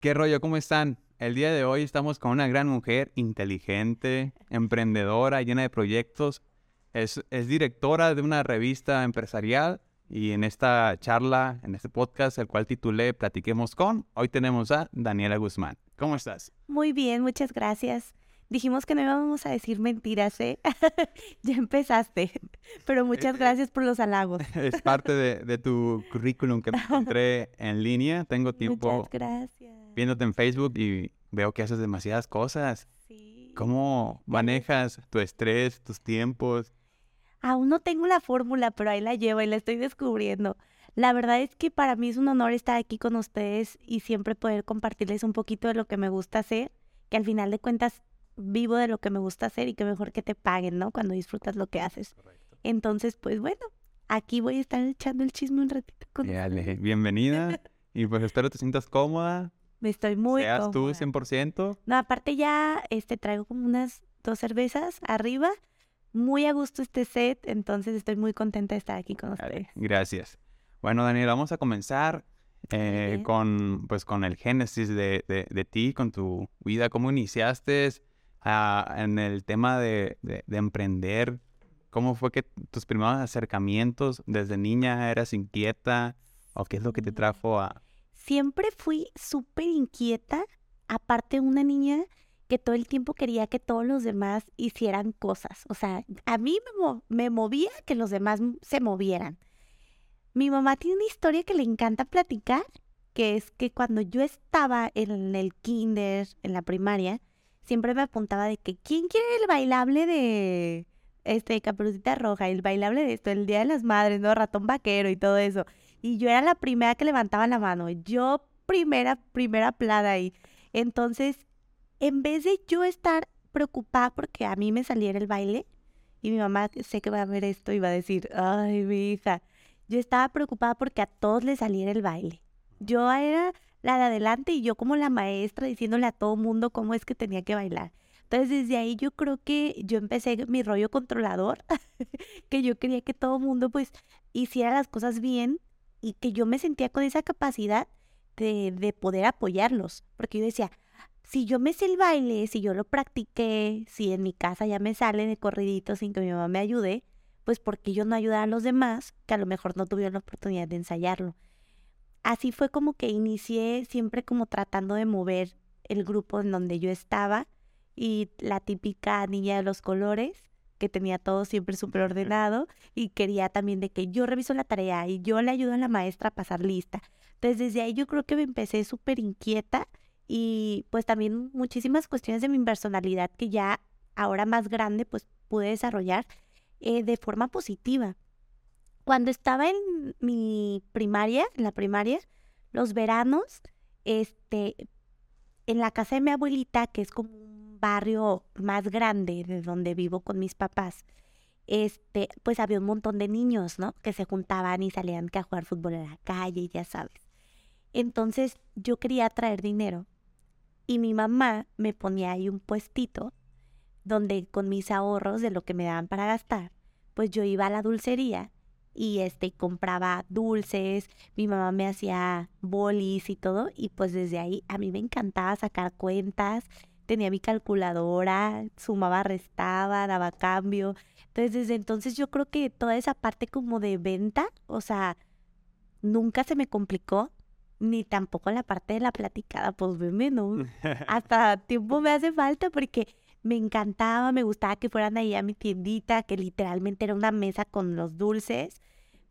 ¿Qué rollo? ¿Cómo están? El día de hoy estamos con una gran mujer, inteligente, emprendedora, llena de proyectos. Es, es directora de una revista empresarial y en esta charla, en este podcast, el cual titulé Platiquemos con, hoy tenemos a Daniela Guzmán. ¿Cómo estás? Muy bien, muchas gracias. Dijimos que no íbamos a decir mentiras, ¿eh? ya empezaste. Pero muchas gracias por los halagos. es parte de, de, tu currículum que me encontré en línea. Tengo tiempo muchas gracias. Viéndote en Facebook y veo que haces demasiadas cosas. Sí. ¿Cómo manejas tu estrés, tus tiempos? Aún no tengo la fórmula, pero ahí la llevo y la estoy descubriendo. La verdad es que para mí es un honor estar aquí con ustedes y siempre poder compartirles un poquito de lo que me gusta hacer, que al final de cuentas vivo de lo que me gusta hacer y que mejor que te paguen, ¿no? Cuando disfrutas lo que haces. Correcto. Entonces, pues bueno, aquí voy a estar echando el chisme un ratito con Dale, bienvenida. y pues espero te sientas cómoda. Me estoy muy seas cómoda. tú 100%. No, aparte ya este traigo como unas dos cervezas arriba. Muy a gusto este set, entonces estoy muy contenta de estar aquí con ustedes. Gracias. Bueno, Daniel, vamos a comenzar eh, con, pues, con el génesis de, de, de ti, con tu vida. ¿Cómo iniciaste ah, en el tema de, de- de emprender? ¿Cómo fue que tus primeros acercamientos desde niña eras inquieta? ¿O qué es lo que te trajo a...? Siempre fui súper inquieta, aparte una niña que todo el tiempo quería que todos los demás hicieran cosas. O sea, a mí me, me movía que los demás se movieran. Mi mamá tiene una historia que le encanta platicar, que es que cuando yo estaba en el kinder, en la primaria, siempre me apuntaba de que ¿quién quiere el bailable de este Caperucita Roja, el bailable de esto, el Día de las Madres, no ratón vaquero y todo eso? Y yo era la primera que levantaba la mano, yo primera primera plana ahí. Entonces, en vez de yo estar preocupada porque a mí me saliera el baile, y mi mamá sé que va a ver esto y va a decir, ay, mi hija, yo estaba preocupada porque a todos les saliera el baile. Yo era la de adelante y yo como la maestra diciéndole a todo mundo cómo es que tenía que bailar. Entonces desde ahí yo creo que yo empecé mi rollo controlador, que yo quería que todo mundo pues hiciera las cosas bien y que yo me sentía con esa capacidad de, de poder apoyarlos, porque yo decía, si yo me sé el baile, si yo lo practiqué, si en mi casa ya me sale de corridito sin que mi mamá me ayude, pues porque yo no ayudar a los demás que a lo mejor no tuvieron la oportunidad de ensayarlo. Así fue como que inicié siempre como tratando de mover el grupo en donde yo estaba y la típica niña de los colores que tenía todo siempre súper ordenado y quería también de que yo reviso la tarea y yo le ayudo a la maestra a pasar lista. Entonces desde ahí yo creo que me empecé súper inquieta y pues también muchísimas cuestiones de mi personalidad que ya ahora más grande pues pude desarrollar eh, de forma positiva. Cuando estaba en mi primaria, en la primaria, los veranos, este, en la casa de mi abuelita, que es como barrio más grande de donde vivo con mis papás, este, pues había un montón de niños, ¿no? Que se juntaban y salían a jugar fútbol en la calle, ya sabes. Entonces yo quería traer dinero y mi mamá me ponía ahí un puestito donde con mis ahorros de lo que me daban para gastar, pues yo iba a la dulcería y este compraba dulces, mi mamá me hacía bolis y todo y pues desde ahí a mí me encantaba sacar cuentas, tenía mi calculadora, sumaba, restaba, daba cambio. Entonces desde entonces yo creo que toda esa parte como de venta, o sea, nunca se me complicó, ni tampoco la parte de la platicada, pues veme, ¿no? hasta tiempo me hace falta porque me encantaba, me gustaba que fueran ahí a mi tiendita, que literalmente era una mesa con los dulces,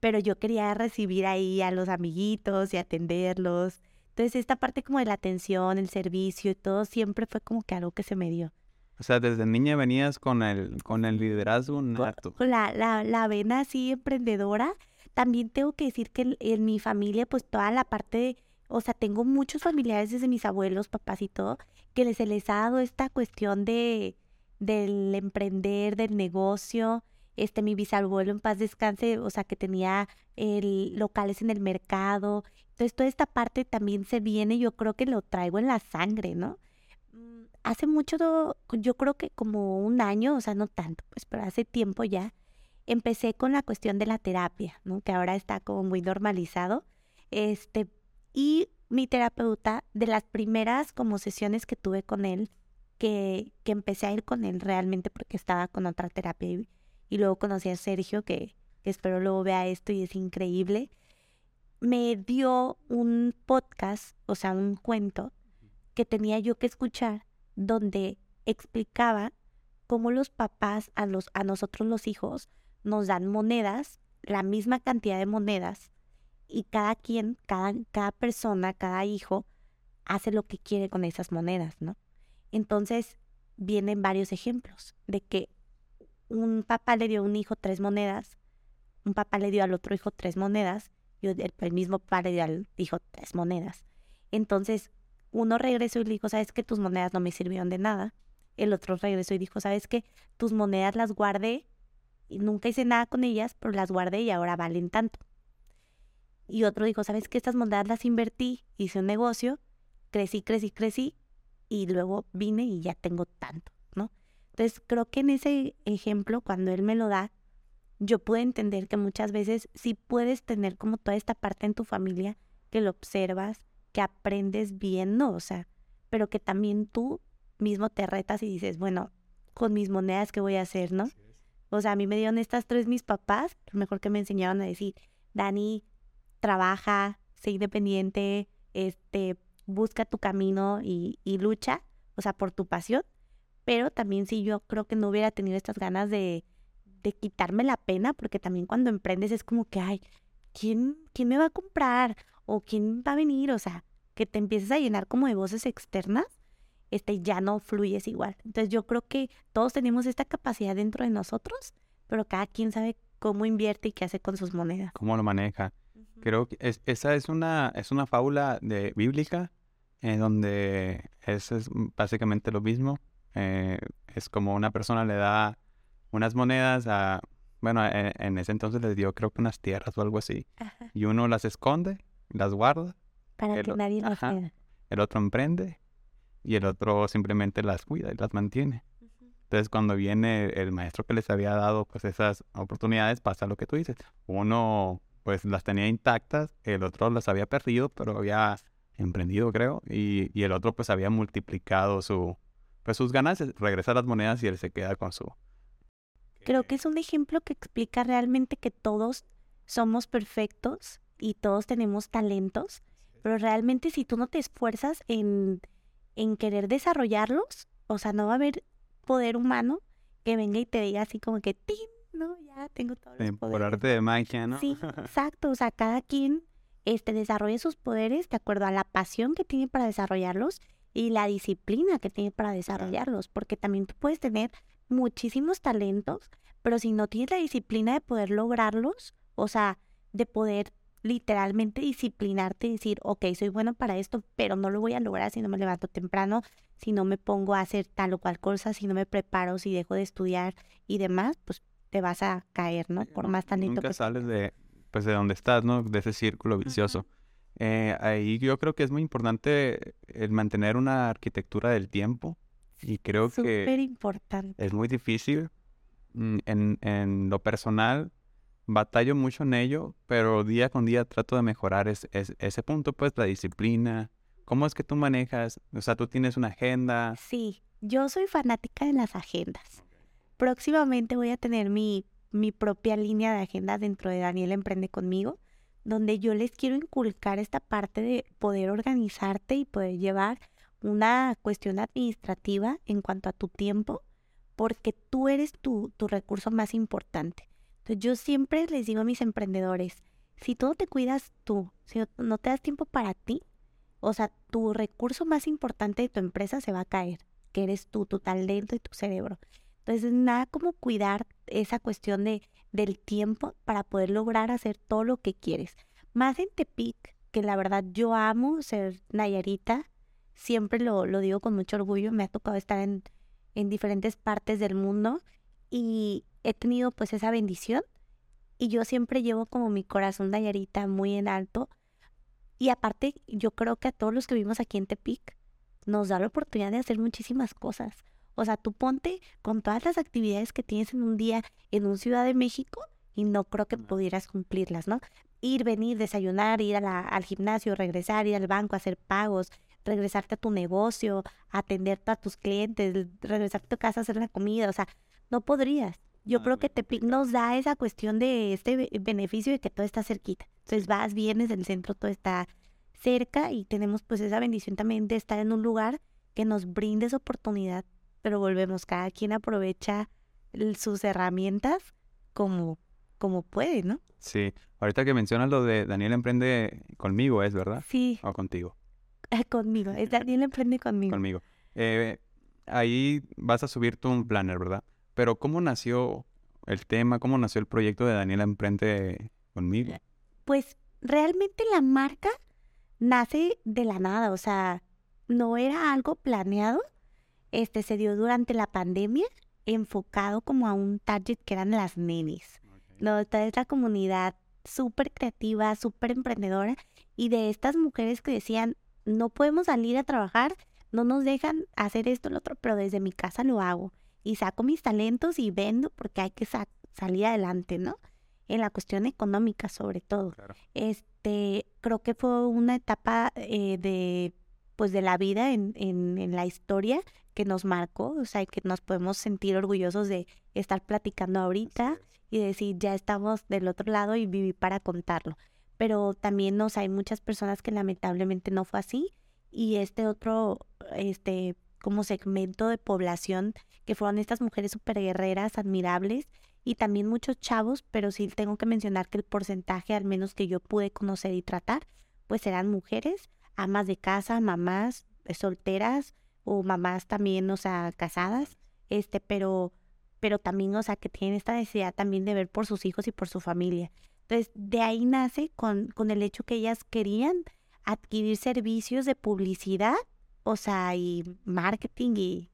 pero yo quería recibir ahí a los amiguitos y atenderlos. Entonces esta parte como de la atención, el servicio y todo siempre fue como que algo que se me dio. O sea, desde niña venías con el, con el liderazgo nato. Con la, la, la vena así emprendedora. También tengo que decir que en, en mi familia, pues toda la parte de, o sea, tengo muchos familiares desde mis abuelos, papás y todo, que les, se les ha dado esta cuestión de del emprender, del negocio. Este, mi bisabuelo en paz descanse, o sea, que tenía el, locales en el mercado. Entonces, toda esta parte también se viene, yo creo que lo traigo en la sangre, ¿no? Mm, Hace mucho, yo creo que como un año, o sea, no tanto, pues, pero hace tiempo ya, empecé con la cuestión de la terapia, ¿no? Que ahora está como muy normalizado. Este, y mi terapeuta, de las primeras como sesiones que tuve con él, que, que empecé a ir con él realmente porque estaba con otra terapia y, y luego conocí a Sergio, que, que espero luego vea esto y es increíble, me dio un podcast, o sea, un cuento que tenía yo que escuchar donde explicaba cómo los papás a, los, a nosotros los hijos nos dan monedas, la misma cantidad de monedas, y cada quien, cada, cada persona, cada hijo hace lo que quiere con esas monedas, ¿no? Entonces vienen varios ejemplos de que un papá le dio a un hijo tres monedas, un papá le dio al otro hijo tres monedas, el, mismo al hijo tres monedas. Entonces, uno regresó y le dijo, ¿sabes que tus monedas no me sirvieron de nada? El otro regresó y dijo, ¿sabes que tus monedas las guardé y nunca hice nada con ellas, pero las guardé y ahora valen tanto? Y otro dijo, ¿sabes que estas monedas las invertí, hice un negocio, crecí, crecí, crecí y luego vine y ya tengo tanto, ¿no? Entonces creo que en ese ejemplo, cuando él me lo da, yo pude entender que muchas veces sí puedes tener como toda esta parte en tu familia que lo observas, que aprendes viendo, o sea, pero que también tú mismo te retas y dices, bueno, con mis monedas, ¿qué voy a hacer, no? O sea, a mí me dieron estas tres mis papás, lo mejor que me enseñaron a decir, Dani, trabaja, sé independiente, este, busca tu camino y, y lucha, o sea, por tu pasión. Pero también si yo creo que no hubiera tenido estas ganas de, de quitarme la pena, porque también cuando emprendes es como que, ay, ¿quién, ¿quién me va a comprar? ¿O quién va a venir? O sea, que te empieces a llenar como de voces externas, este, ya no fluyes igual. Entonces yo creo que todos tenemos esta capacidad dentro de nosotros, pero cada quien sabe cómo invierte y qué hace con sus monedas. Cómo lo maneja. Creo que esa es una, es una fábula de, bíblica en donde es, es básicamente lo mismo. Eh, es como una persona le da unas monedas a, bueno, e, en, ese entonces les dio creo que unas tierras o algo así. Y uno las esconde, las guarda. Para que nadie las vea. El otro emprende y el otro simplemente las cuida y las mantiene. Entonces cuando viene el maestro que les había dado pues esas oportunidades pasa lo que tú dices. Uno pues las tenía intactas, el otro las había perdido, pero había emprendido creo, y, y el otro pues había multiplicado su, pues sus ganancias, regresa las monedas y él se queda con su, Creo que es un ejemplo que explica realmente que todos somos perfectos y todos tenemos talentos, pero realmente si tú no te esfuerzas en, en querer desarrollarlos, o sea, no va a haber poder humano que venga y te diga así como que, ¡tin! No, ya tengo poderes. Por arte de magia, ¿no? Sí, exacto. O sea, cada quien este, desarrolla sus poderes de acuerdo a la pasión que tiene para desarrollarlos y la disciplina que tiene para desarrollarlos, porque también tú puedes tener muchísimos talentos, pero si no tienes la disciplina de poder lograrlos, o sea, de poder literalmente disciplinarte y decir, ok, soy bueno para esto, pero no lo voy a lograr si no me levanto temprano, si no me pongo a hacer tal o cual cosa, si no me preparo, si dejo de estudiar y demás, pues te vas a caer, ¿no? Por más talento Nunca sales de, pues, de donde estás, ¿no? De ese círculo vicioso. Eh, ahí yo creo que es muy importante el mantener una arquitectura del tiempo y creo que importante. es muy difícil. Mm, en, en, lo personal, batallo mucho en ello, pero día con día trato de mejorar ese punto, pues la disciplina. ¿Cómo es que tú manejas? O sea, tú tienes una agenda. Sí, yo soy fanática de las agendas. Próximamente voy a tener mi, mi propia línea de agenda dentro de Daniel Emprende conmigo, donde yo les quiero inculcar esta parte de poder organizarte y poder llevar una cuestión administrativa en cuanto a tu tiempo, porque tú eres tu, tu recurso más importante. Entonces yo siempre les digo a mis emprendedores, si tú te cuidas tú, si no te das tiempo para ti, o sea, tu recurso más importante de tu empresa se va a caer, que eres tú, tu talento y tu cerebro. Entonces, nada como cuidar esa cuestión de, del tiempo para poder lograr hacer todo lo que quieres. Más en Tepic, que la verdad yo amo ser Nayarita, siempre lo, lo digo con mucho orgullo, me ha tocado estar en, en diferentes partes del mundo y he tenido pues esa bendición y yo siempre llevo como mi corazón Nayarita muy en alto y aparte yo creo que a todos los que vivimos aquí en Tepic nos da la oportunidad de hacer muchísimas cosas. O sea, tú ponte con todas las actividades que tienes en un día en un Ciudad de México y no creo que pudieras cumplirlas, ¿no? ir, venir, desayunar, ir a la- al gimnasio, regresar, ir al banco, hacer pagos, regresarte a tu negocio, atenderte a tus clientes, regresarte a tu casa a hacer la comida, o sea, no podrías. Yo Ah, creo que Tepic nos da esa cuestión de este be- beneficio de que todo está cerquita. Entonces vas, vienes, el centro todo está cerca y tenemos pues esa bendición también de estar en un lugar que nos brinde esa oportunidad, pero volvemos, cada quien aprovecha sus herramientas como, como puede, ¿no? Sí. Ahorita que mencionas lo de Daniel Emprende conmigo, ¿es verdad? Sí, O contigo. conmigo. Es Daniel emprende conmigo. Conmigo. Eh, ahí vas a subir tú un planner, ¿verdad? Pero ¿cómo nació el tema? ¿Cómo nació el proyecto de Daniel Emprende conmigo? Pues realmente la marca nace de la nada, o sea, no era algo planeado. Este se dio durante la pandemia, enfocado como a un target que eran las nenis. No, esta es la comunidad súper creativa, súper emprendedora y de estas mujeres que decían, no podemos salir a trabajar, no nos dejan hacer esto, lo otro, pero desde mi casa lo hago y saco mis talentos y vendo porque hay que sa- salir adelante, ¿no? En la cuestión económica sobre todo. Claro. Este, creo que fue una etapa eh, de, pues, de la vida en, en, en la historia que nos marcó, o sea, que nos podemos sentir orgullosos de estar platicando ahorita y decir, ya estamos del otro lado y viví para contarlo. Pero también nos hay muchas personas que lamentablemente no fue así y este otro, este, como segmento de población que fueron estas mujeres súper guerreras, admirables y también muchos chavos, pero sí tengo que mencionar que el porcentaje, al menos que yo pude conocer y tratar, pues eran mujeres, amas de casa, mamás eh, solteras o mamás también, o sea, casadas, este, pero pero también, o sea, que tienen esta necesidad también de ver por sus hijos y por su familia. Entonces, de ahí nace con, con el hecho que ellas querían adquirir servicios de publicidad, o sea, y marketing y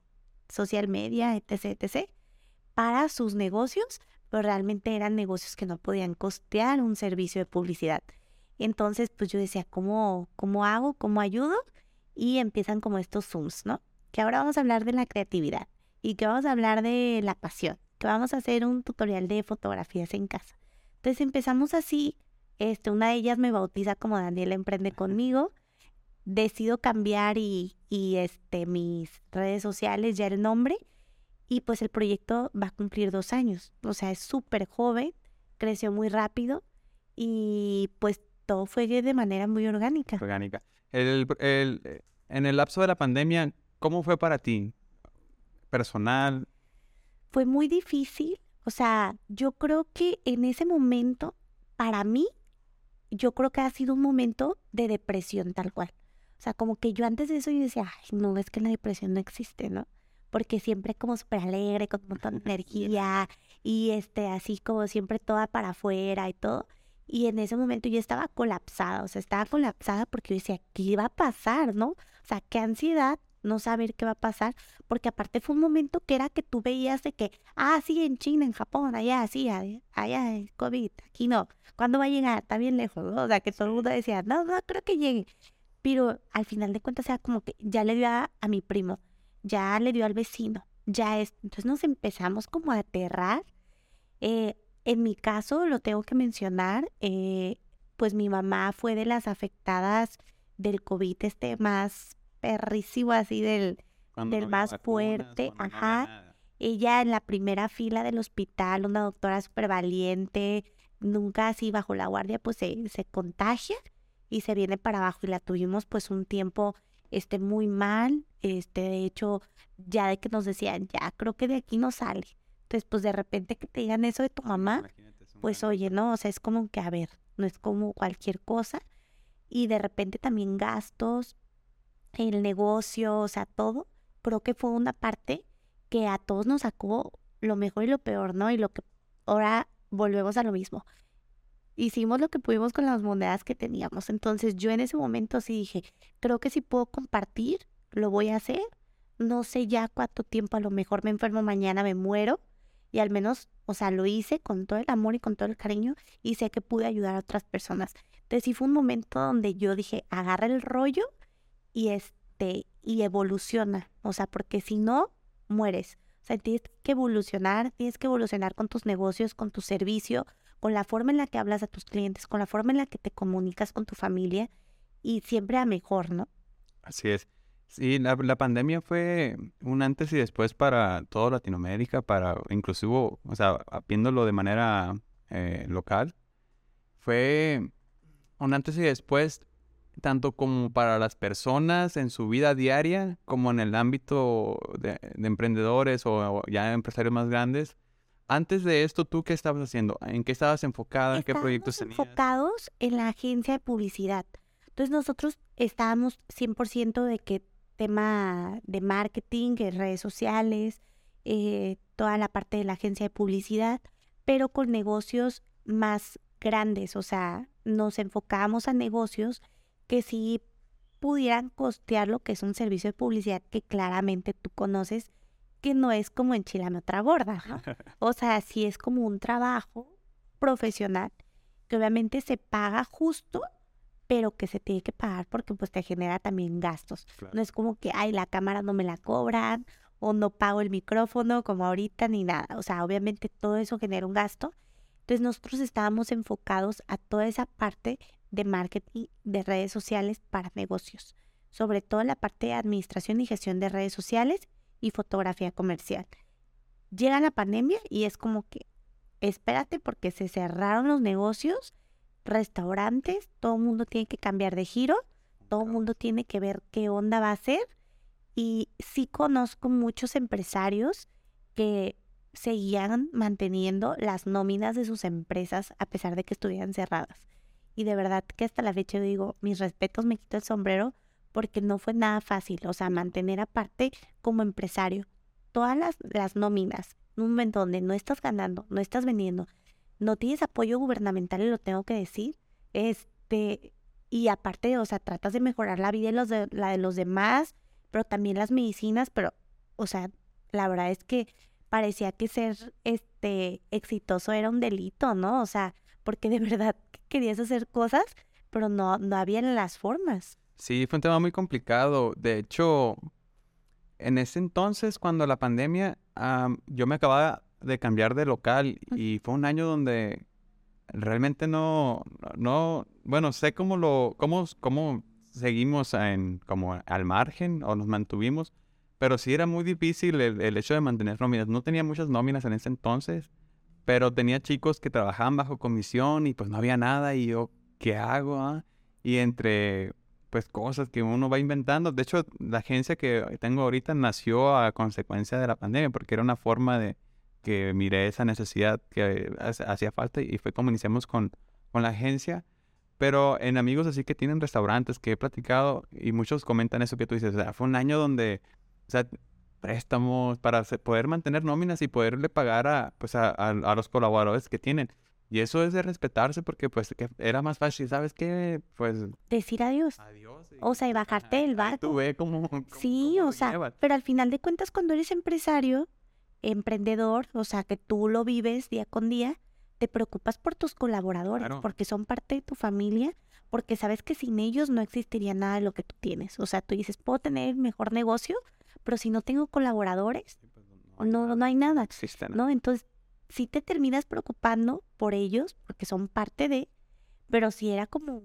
social media, etc., etc., para sus negocios, pero realmente eran negocios que no podían costear un servicio de publicidad. Entonces, pues yo decía, ¿cómo, cómo hago? ¿Cómo ayudo? Y empiezan como estos Zooms, ¿no? Que ahora vamos a hablar de la creatividad y que vamos a hablar de la pasión, que vamos a hacer un tutorial de fotografías en casa. Entonces empezamos así, este, una de ellas me bautiza como Daniela Emprende conmigo, decido cambiar y, y este, mis redes sociales, ya el nombre, y pues el proyecto va a cumplir dos años, o sea, es súper joven, creció muy rápido y pues todo fue de manera muy orgánica. Orgánica. El, el- eh, en el lapso de la pandemia, ¿cómo fue para ti? Personal, fue muy difícil. O sea, yo creo que en ese momento, para mí, yo creo que ha sido un momento de depresión tal cual. O sea, como que yo antes de eso yo decía, ay, no, es que la depresión no existe, ¿no? Porque siempre como súper alegre, con un montón de energía y este, así como siempre toda para afuera y todo. Y en ese momento yo estaba colapsada, o sea, estaba colapsada porque yo decía, ¿qué va a pasar, no? O sea, qué ansiedad no saber qué va a pasar, porque aparte fue un momento que era que tú veías de que, ah, sí, en China, en Japón, allá, sí, allá, allá COVID, aquí no, ¿cuándo va a llegar? Está bien lejos, ¿no? O sea, que todo el mundo decía, no, no creo que llegue, pero al final de cuentas era como que ya le dio a, a mi primo, ya le dio al vecino, ya es, entonces nos empezamos como a aterrar. Eh, en mi caso, lo tengo que mencionar, eh, pues mi mamá fue de las afectadas del COVID este más perrísimo así del, cuando Del no más vacunas, fuerte, no ajá. ella en la primera fila del hospital, una doctora súper valiente, nunca así bajo la guardia, pues se, se contagia y se viene para abajo y la tuvimos pues un tiempo este muy mal, este de hecho ya de que nos decían, ya creo que de aquí no sale. Entonces pues de repente que te digan eso de tu mamá, pues oye, no, o sea, es como que a ver, no es como cualquier cosa y de repente también gastos, el negocio, o sea, todo, creo que fue una parte que a todos nos sacó lo mejor y lo peor, ¿no? Y lo que ahora volvemos a lo mismo. Hicimos lo que pudimos con las monedas que teníamos. Entonces yo en ese momento sí dije, creo que si puedo compartir, lo voy a hacer. No sé ya cuánto tiempo, a lo mejor me enfermo mañana, me muero. Y al menos, o sea, lo hice con todo el amor y con todo el cariño y sé que pude ayudar a otras personas. Entonces sí fue un momento donde yo dije, agarra el rollo y este, y evoluciona. O sea, porque si no, mueres. O sea, tienes que evolucionar, tienes que evolucionar con tus negocios, con tu servicio, con la forma en la que hablas a tus clientes, con la forma en la que te comunicas con tu familia y siempre a mejor, ¿no? Así es. Sí, la, la pandemia fue un antes y después para toda Latinoamérica, para inclusive, o sea, viéndolo de manera eh, local, fue un antes y después tanto como para las personas en su vida diaria, como en el ámbito de, de emprendedores o, ya empresarios más grandes. Antes de esto, ¿tú qué estabas haciendo? ¿En qué estabas enfocada? ¿En qué proyectos tenías? enfocados en la agencia de publicidad. Entonces nosotros estábamos 100% de que tema de marketing, redes sociales, eh, toda la parte de la agencia de publicidad, pero con negocios más grandes, o sea, nos enfocábamos a negocios que sí pudieran costear lo que es un servicio de publicidad que claramente tú conoces, que no es como enchilame otra gorda, ¿no? O sea, sí es como un trabajo profesional que obviamente se paga justo, pero que se tiene que pagar porque pues te genera también gastos. No es como que, ay, la cámara no me la cobran o no pago el micrófono como ahorita ni nada. O sea, obviamente todo eso genera un gasto. Entonces nosotros estábamos enfocados a toda esa parte de marketing de redes sociales para negocios, sobre todo la parte de administración y gestión de redes sociales y fotografía comercial. Llega la pandemia y es como que, espérate porque se cerraron los negocios, restaurantes, todo el mundo tiene que cambiar de giro, todo el mundo tiene que ver qué onda va a ser. Y sí conozco muchos empresarios que seguían manteniendo las nóminas de sus empresas a pesar de que estuvieran cerradas. Y de verdad que hasta la fecha digo, mis respetos, me quito el sombrero porque no fue nada fácil, o sea, mantener aparte como empresario todas las, las nóminas, en un momento donde no estás ganando, no estás vendiendo, no tienes apoyo gubernamental, y lo tengo que decir, este, y aparte, o sea, tratas de mejorar la vida de los de, la de los demás, pero también las medicinas, pero, o sea, la verdad es que parecía que ser, este, exitoso era un delito, ¿no? O sea, porque de verdad querías hacer cosas, pero no, no había las formas. Sí, fue un tema muy complicado. De hecho, en ese entonces, cuando la pandemia, yo me acababa de cambiar de local y fue un año donde realmente no, no, bueno, sé cómo lo, cómo, cómo seguimos en, como al margen o nos mantuvimos, pero sí era muy difícil el, el hecho de mantener nóminas. No tenía muchas nóminas en ese entonces, pero tenía chicos que trabajaban bajo comisión y pues no había nada y yo, ¿qué hago? Ah? Y entre pues cosas que uno va inventando. De hecho, la agencia que tengo ahorita nació a consecuencia de la pandemia porque era una forma de, que miré esa necesidad que hacía falta y fue como iniciamos con, con la agencia. Pero en amigos así que tienen restaurantes que he platicado y muchos comentan eso que tú dices, o sea, fue un año donde, préstamos para poder mantener nóminas y poderle pagar a, pues a, a, los colaboradores que tienen. Y eso es de respetarse porque pues que era más fácil, ¿sabes qué? Pues... Decir adiós. Adiós. O sea, y bajarte del barco. Tú ve cómo... sí, o sea, pero al final de cuentas cuando eres empresario, emprendedor, o sea, que tú lo vives día con día, te preocupas por tus colaboradores, porque son parte de tu familia, porque sabes que sin ellos no existiría nada de lo que tú tienes. O sea, tú dices, puedo tener el mejor negocio, pero si no tengo colaboradores, pues, no, no, hay nada. ¿no? Entonces, sí te terminas preocupando por ellos, porque son parte de, pero si era como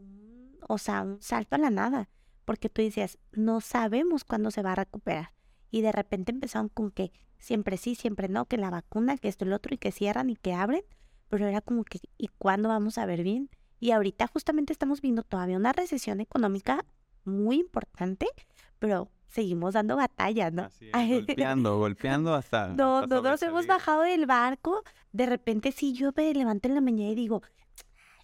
o sea, un salto a la nada, porque tú decías, no sabemos cuándo se va a recuperar. Y de repente empezaron con que siempre sí, siempre no, que la vacuna, que esto y lo otro, y que cierran y que abren, pero era como que, ¿y cuándo vamos a ver bien? Y ahorita justamente estamos viendo todavía una recesión económica muy importante, pero seguimos dando batalla, ¿no? golpeando, golpeando hasta. No, no nos hemos bajado del barco. De repente, sí, yo me levanto en la mañana y digo,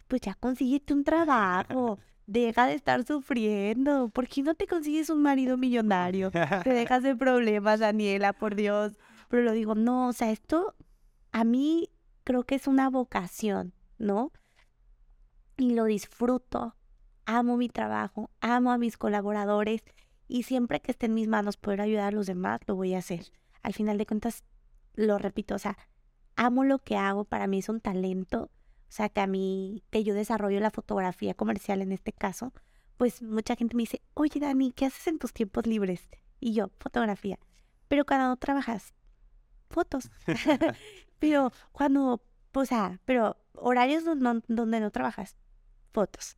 pues ya consíguete un trabajo. Deja de estar sufriendo. ¿Por qué no te consigues un marido millonario? Te dejas de problemas, Daniela, por Dios. Pero lo digo, no, o sea, esto a mí creo que es una vocación, ¿no? Y lo disfruto. Amo mi trabajo, amo a mis colaboradores y siempre que esté en mis manos poder ayudar a los demás, lo voy a hacer. Al final de cuentas, lo repito, o sea, amo lo que hago, para mí es un talento o sea, que a mí, que yo desarrollo la fotografía comercial en este caso, pues mucha gente me dice, oye Dani, ¿qué haces en tus tiempos libres? Y yo, fotografía. Pero cuando no trabajas, fotos. pero cuando, o sea, pero horarios donde, donde no trabajas, fotos.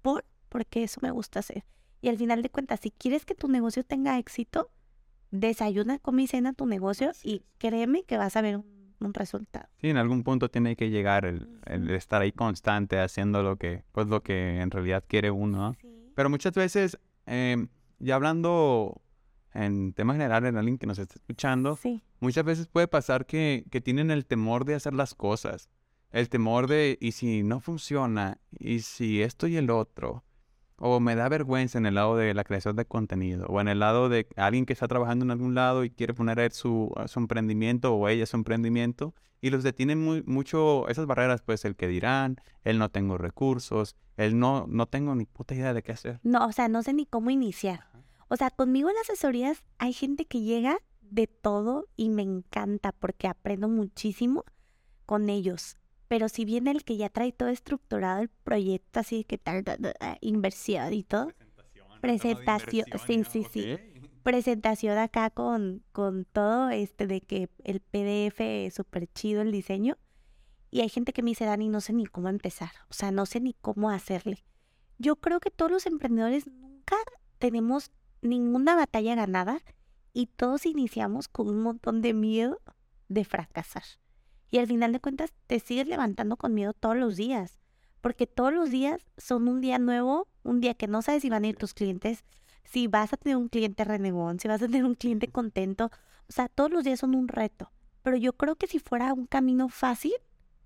Por, porque eso me gusta hacer. Y al final de cuentas, si quieres que tu negocio tenga éxito, desayuna, come y cena tu negocio y créeme que vas a ver un, resultado. Sí, en algún punto tiene que llegar el, el, estar ahí constante haciendo lo que, pues lo que en realidad quiere uno. Pero muchas veces, eh, ya hablando en tema general en alguien que nos está escuchando, muchas veces puede pasar que, que tienen el temor de hacer las cosas. El temor de, ¿y si no funciona? ¿Y si esto y el otro? O me da vergüenza en el lado de la creación de contenido, o en el lado de alguien que está trabajando en algún lado y quiere poner su, su emprendimiento o ella su emprendimiento, y los detienen muy, mucho esas barreras, pues el que dirán, el no tengo recursos, el no, no tengo ni puta idea de qué hacer. No, o sea, no sé ni cómo iniciar. O sea, conmigo en las asesorías hay gente que llega de todo y me encanta porque aprendo muchísimo con ellos. Pero si viene el que ya trae todo estructurado el proyecto, así que tal, inversión y todo. Presentación, sí, sí, sí. Presentación acá con, con todo este de que el PDF es súper chido el diseño. Y hay gente que me dice, Dani, no sé ni cómo empezar. O sea, no sé ni cómo hacerle. Yo creo que todos los emprendedores nunca tenemos ninguna batalla ganada y todos iniciamos con un montón de miedo de fracasar. Y al final de cuentas te sigues levantando con miedo todos los días, porque todos los días son un día nuevo, un día que no sabes si van a ir tus clientes, si vas a tener un cliente renegón, si vas a tener un cliente contento. O sea, todos los días son un reto. Pero yo creo que si fuera un camino fácil,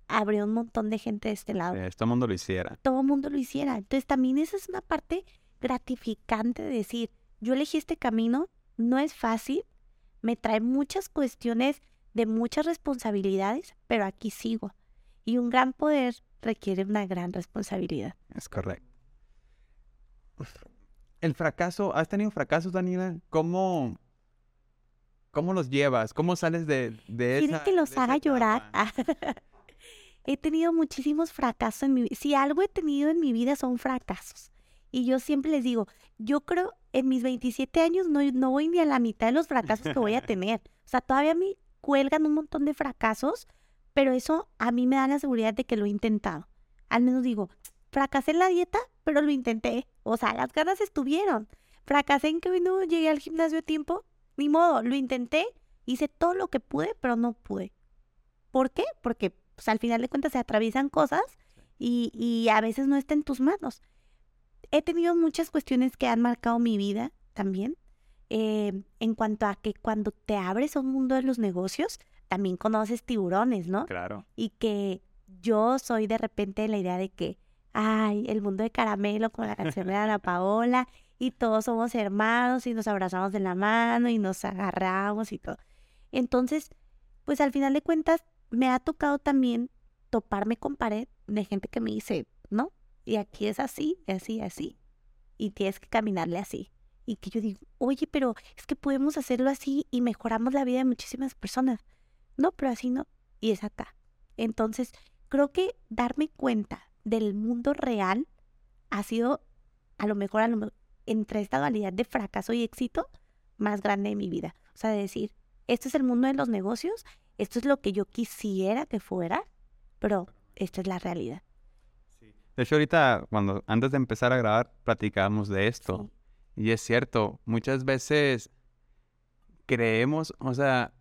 habría un montón de gente de este lado. todo el mundo lo hiciera. Todo el mundo lo hiciera. Entonces también esa es una parte gratificante de decir, yo elegí este camino, no es fácil, me trae muchas cuestiones de muchas responsabilidades, pero aquí sigo. Y un gran poder requiere una gran responsabilidad. Es correcto. El fracaso, ¿has tenido fracasos, Daniela? ¿Cómo, cómo los llevas? ¿Cómo sales de, de esa, que los haga llorar? he tenido muchísimos fracasos en mi vida. Si algo he tenido en mi vida son fracasos. Y yo siempre les digo, yo creo en mis 27 años no, no voy ni a la mitad de los fracasos que voy a tener. O sea, todavía mi cuelgan un montón de fracasos, pero eso a mí me da la seguridad de que lo he intentado. Al menos digo, fracasé en la dieta, pero lo intenté. O sea, las ganas estuvieron. Fracasé en que hoy no llegué al gimnasio a tiempo. Ni modo, lo intenté, hice todo lo que pude, pero no pude. ¿Por qué? Porque pues, al final de cuentas se atraviesan cosas y, y a veces no está en tus manos. He tenido muchas cuestiones que han marcado mi vida también. Eh, en cuanto a que cuando te abres a un mundo de los negocios, también conoces tiburones, ¿no? Claro. Y que yo soy de repente la idea de que, ay, el mundo de caramelo con la canción de Ana Paola y todos somos hermanos y nos abrazamos de la mano y nos agarramos y todo. Entonces, pues al final de cuentas, me ha tocado también toparme con pared de gente que me dice, no, y aquí es así, así, así, y tienes que caminarle así y que yo digo, oye, pero es que podemos hacerlo así y mejoramos la vida de muchísimas personas. No, pero así no. Y es acá. Entonces, creo que darme cuenta del mundo real ha sido a lo mejor, a lo entre esta dualidad de fracaso y éxito más grande de mi vida. O sea, de decir, esto es el mundo de los negocios, esto es lo que yo quisiera que fuera, pero esta es la realidad. De hecho, ahorita, cuando antes de empezar a grabar, platicábamos de esto. Y es cierto, muchas veces creemos, o sea,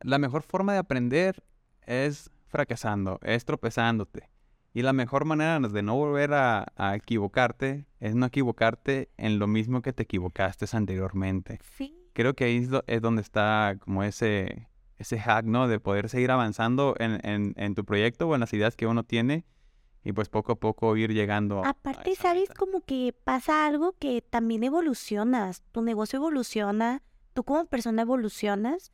la mejor forma de aprender es fracasando, es tropezándote. Y la mejor manera de no volver a, equivocarte es no equivocarte en lo mismo que te equivocaste anteriormente. Sí. Creo que ahí es, donde está como ese, ese hack, ¿no? De poder seguir avanzando en, en, en tu proyecto o en las ideas que uno tiene y pues poco a poco ir llegando. Aparte, ¿sabes? Como que pasa algo que también evolucionas, tu negocio evoluciona, tú como persona evolucionas.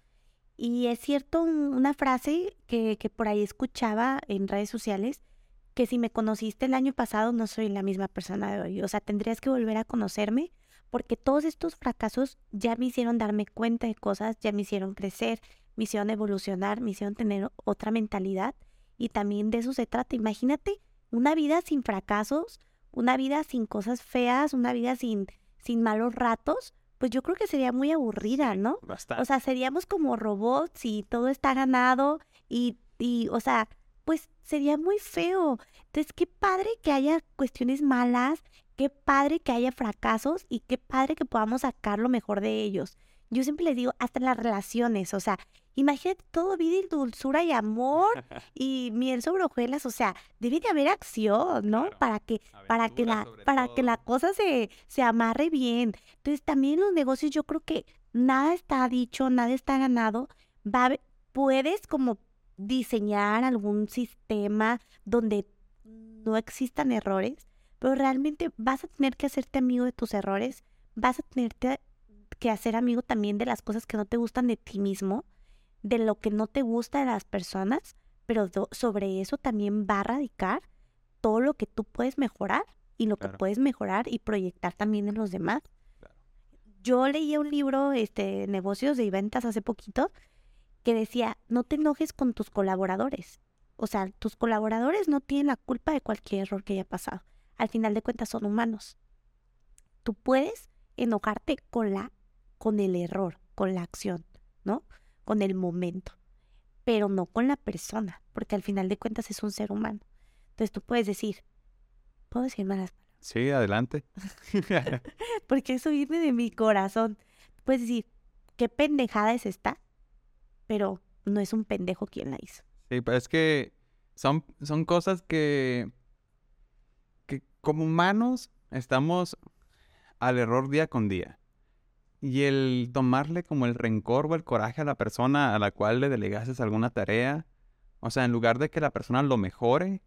Y es cierto una frase que, que por ahí escuchaba en redes sociales, que si me conociste el año pasado no soy la misma persona de hoy. O sea, tendrías que volver a conocerme porque todos estos fracasos ya me hicieron darme cuenta de cosas, ya me hicieron crecer, me hicieron evolucionar, me hicieron tener otra mentalidad. Y también de eso se trata. Imagínate una vida sin fracasos, una vida sin cosas feas, una vida sin, sin malos ratos, pues yo creo que sería muy aburrida, ¿no? Bastante. O sea, seríamos como robots y todo está ganado y, y, o sea, pues sería muy feo. Entonces, qué padre que haya cuestiones malas, qué padre que haya fracasos y qué padre que podamos sacar lo mejor de ellos. Yo siempre les digo, hasta en las relaciones, o sea, imagínate todo vida y dulzura y amor y miel sobre hojuelas, o sea, debe de haber acción, ¿no? Para que, para que la, para que la cosa se, se amarre bien. Entonces, también en los negocios yo creo que nada está dicho, nada está ganado. Va, puedes como diseñar algún sistema donde no existan errores, pero realmente vas a tener que hacerte amigo de tus errores, vas a tener que hacer amigo también de las cosas que no te gustan de ti mismo, de lo que no te gusta de las personas, pero sobre eso también va a radicar todo lo que tú puedes mejorar y lo que puedes mejorar y proyectar también en los demás. Yo leí un libro, este, negocios y ventas hace poquito, que decía, no te enojes con tus colaboradores. O sea, tus colaboradores no tienen la culpa de cualquier error que haya pasado. Al final de cuentas son humanos. Tú puedes enojarte con la con el error, con la acción, ¿no? Con el momento, pero no con la persona, porque al final de cuentas es un ser humano. Entonces tú puedes decir, ¿puedo decir malas palabras? Sí, adelante. porque eso viene de mi corazón. Puedes decir, qué pendejada es esta, pero no es un pendejo quien la hizo. Sí, pero es que son, son cosas que, que como humanos estamos al error día con día. Y el tomarle como el rencor o el coraje a la persona a la cual le delegases alguna tarea, o sea, en lugar de que la persona lo mejore,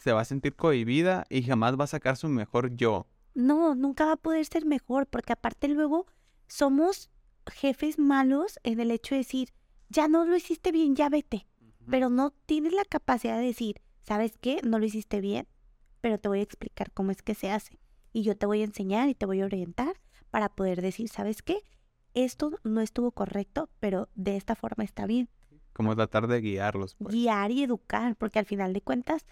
se va a sentir cohibida y jamás va a sacar su mejor yo. No, nunca va a poder ser mejor, porque aparte luego somos jefes malos en el hecho de decir, ya no lo hiciste bien, ya vete. Pero no tienes la capacidad de decir, ¿sabes qué? No lo hiciste bien, pero te voy a explicar cómo es que se hace. Y yo te voy a enseñar y te voy a orientar para poder decir, ¿sabes qué? Esto no estuvo correcto, pero de esta forma está bien. Como tratar de guiarlos. Pues. Guiar y educar, porque al final de cuentas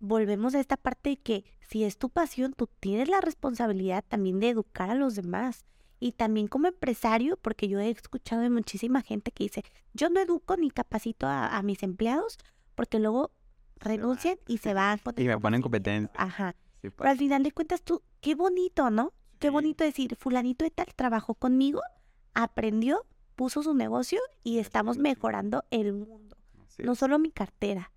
volvemos a esta parte de que si es tu pasión, tú tienes la responsabilidad también de educar a los demás y también como empresario, porque yo he escuchado de muchísima gente que dice, yo no educo ni capacito a, mis empleados porque luego renuncian y se van. Y me ponen competencia. Ajá. Pero al final de cuentas tú, qué bonito, ¿no? Qué bonito decir, fulanito de tal trabajó conmigo, aprendió, puso su negocio y estamos mejorando el mundo. No solo mi cartera,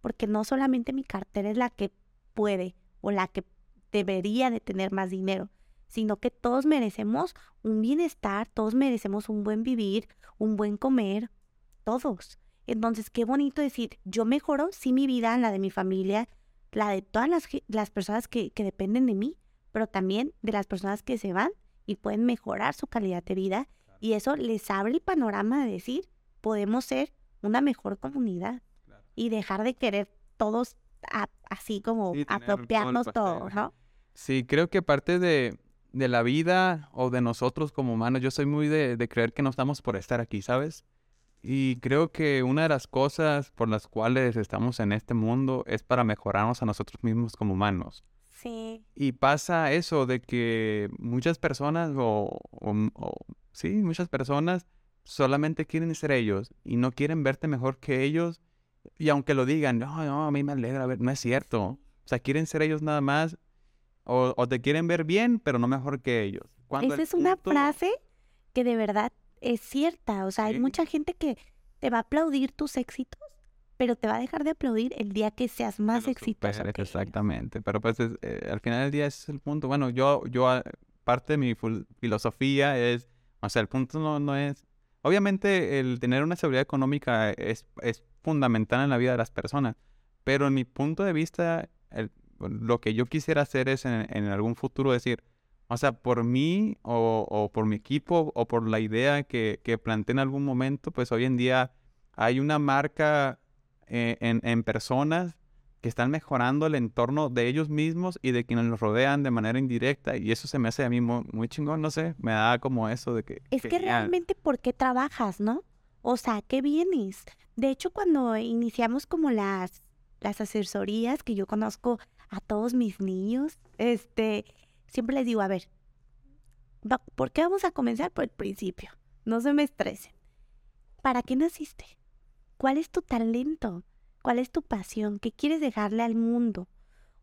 porque no solamente mi cartera es la que puede o la que debería de tener más dinero, sino que todos merecemos un bienestar, todos merecemos un buen vivir, un buen comer, todos. Entonces, qué bonito decir, yo mejoro, sí, mi vida, la de mi familia, la de todas las, las personas que, que dependen de mí, pero también de las personas que se van y pueden mejorar su calidad de vida. Y eso les abre el panorama de decir, podemos ser una mejor comunidad y dejar de querer todos así como apropiarnos todos, ¿no? Sí, creo que parte de, de la vida o de nosotros como humanos, yo soy muy de, creer que no estamos por estar aquí, ¿sabes? Y creo que una de las cosas por las cuales estamos en este mundo es para mejorarnos a nosotros mismos como humanos. Sí. Y pasa eso de que muchas personas o, sí, muchas personas solamente quieren ser ellos y no quieren verte mejor que ellos. Y aunque lo digan, no, no, a mí me alegra ver, no es cierto. O sea, quieren ser ellos nada más o, te quieren ver bien, pero no mejor que ellos. Esa es una frase que de verdad es cierta. O sea, hay mucha gente que te va a aplaudir tus éxitos, pero te va a dejar de aplaudir el día que seas más exitoso. exactamente. Pero pues eh, al final del día ese es el punto. Bueno, yo, yo ah, parte de mi filosofía es, o sea, el punto no, no es... Obviamente el tener una seguridad económica es, es fundamental en la vida de las personas, pero en mi punto de vista, el, lo que yo quisiera hacer es en, algún futuro decir, o sea, por mí o, por mi equipo o por la idea que, que planteé en algún momento, pues hoy en día hay una marca eh, en, personas que están mejorando el entorno de ellos mismos y de quienes los rodean de manera indirecta. Y eso se me hace a mí muy, chingón, no sé, me da como eso de que... Es que realmente, ¿por qué trabajas, no? O sea, ¿qué vienes? De hecho, cuando iniciamos como las, las asesorías, que yo conozco a todos mis niños, este, siempre les digo, a ver, ¿por qué vamos a comenzar por el principio? No se me estresen. ¿Para qué naciste? ¿Cuál es tu talento? ¿Cuál es tu pasión? ¿Qué quieres dejarle al mundo?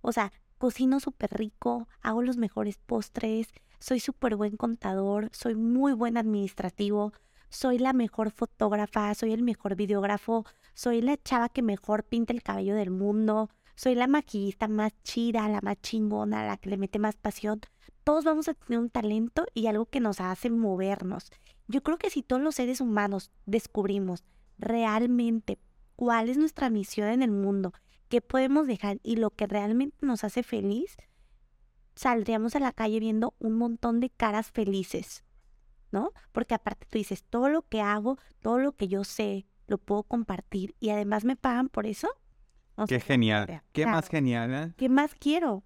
O sea, cocino súper rico, hago los mejores postres, soy súper buen contador, soy muy buen administrativo, soy la mejor fotógrafa, soy el mejor videógrafo, soy la chava que mejor pinta el cabello del mundo, soy la maquillista más chida, la más chingona, la que le mete más pasión. Todos vamos a tener un talento y algo que nos hace movernos. Yo creo que si todos los seres humanos descubrimos realmente cuál es nuestra misión en el mundo, qué podemos dejar y lo que realmente nos hace feliz, saldríamos a la calle viendo un montón de caras felices, ¿no? Porque aparte tú dices, todo lo que hago, todo lo que yo sé, lo puedo compartir y además me pagan por eso. Qué genial. Qué más genial. ¿eh? ¿Qué más quiero?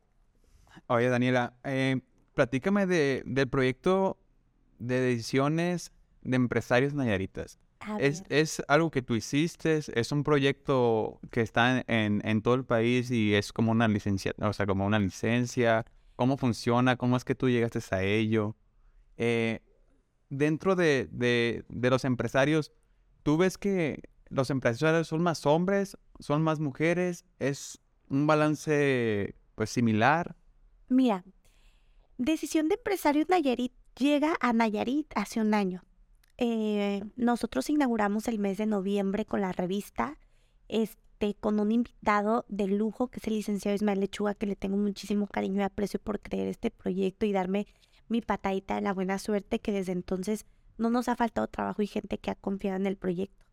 Oye, Daniela, eh, platícame de, del proyecto de decisiones de empresarios nayaritas. Es, es, algo que tú hiciste, es un proyecto que está en, en, todo el país y es como una licencia, o sea, como una licencia. ¿Cómo funciona? ¿Cómo es que tú llegaste a ello? Eh, dentro de, de, de los empresarios, ¿tú ves que los empresarios son más hombres, son más mujeres, es un balance pues similar. Mira, Decisión de Empresarios Nayarit llega a Nayarit hace un año. Eh, nosotros inauguramos el mes de noviembre con la revista, este, con un invitado de lujo que es el licenciado Ismael Lechuga, que le tengo muchísimo cariño y aprecio por creer este proyecto y darme mi patadita de la buena suerte que desde entonces no nos ha faltado trabajo y gente que ha confiado en el proyecto.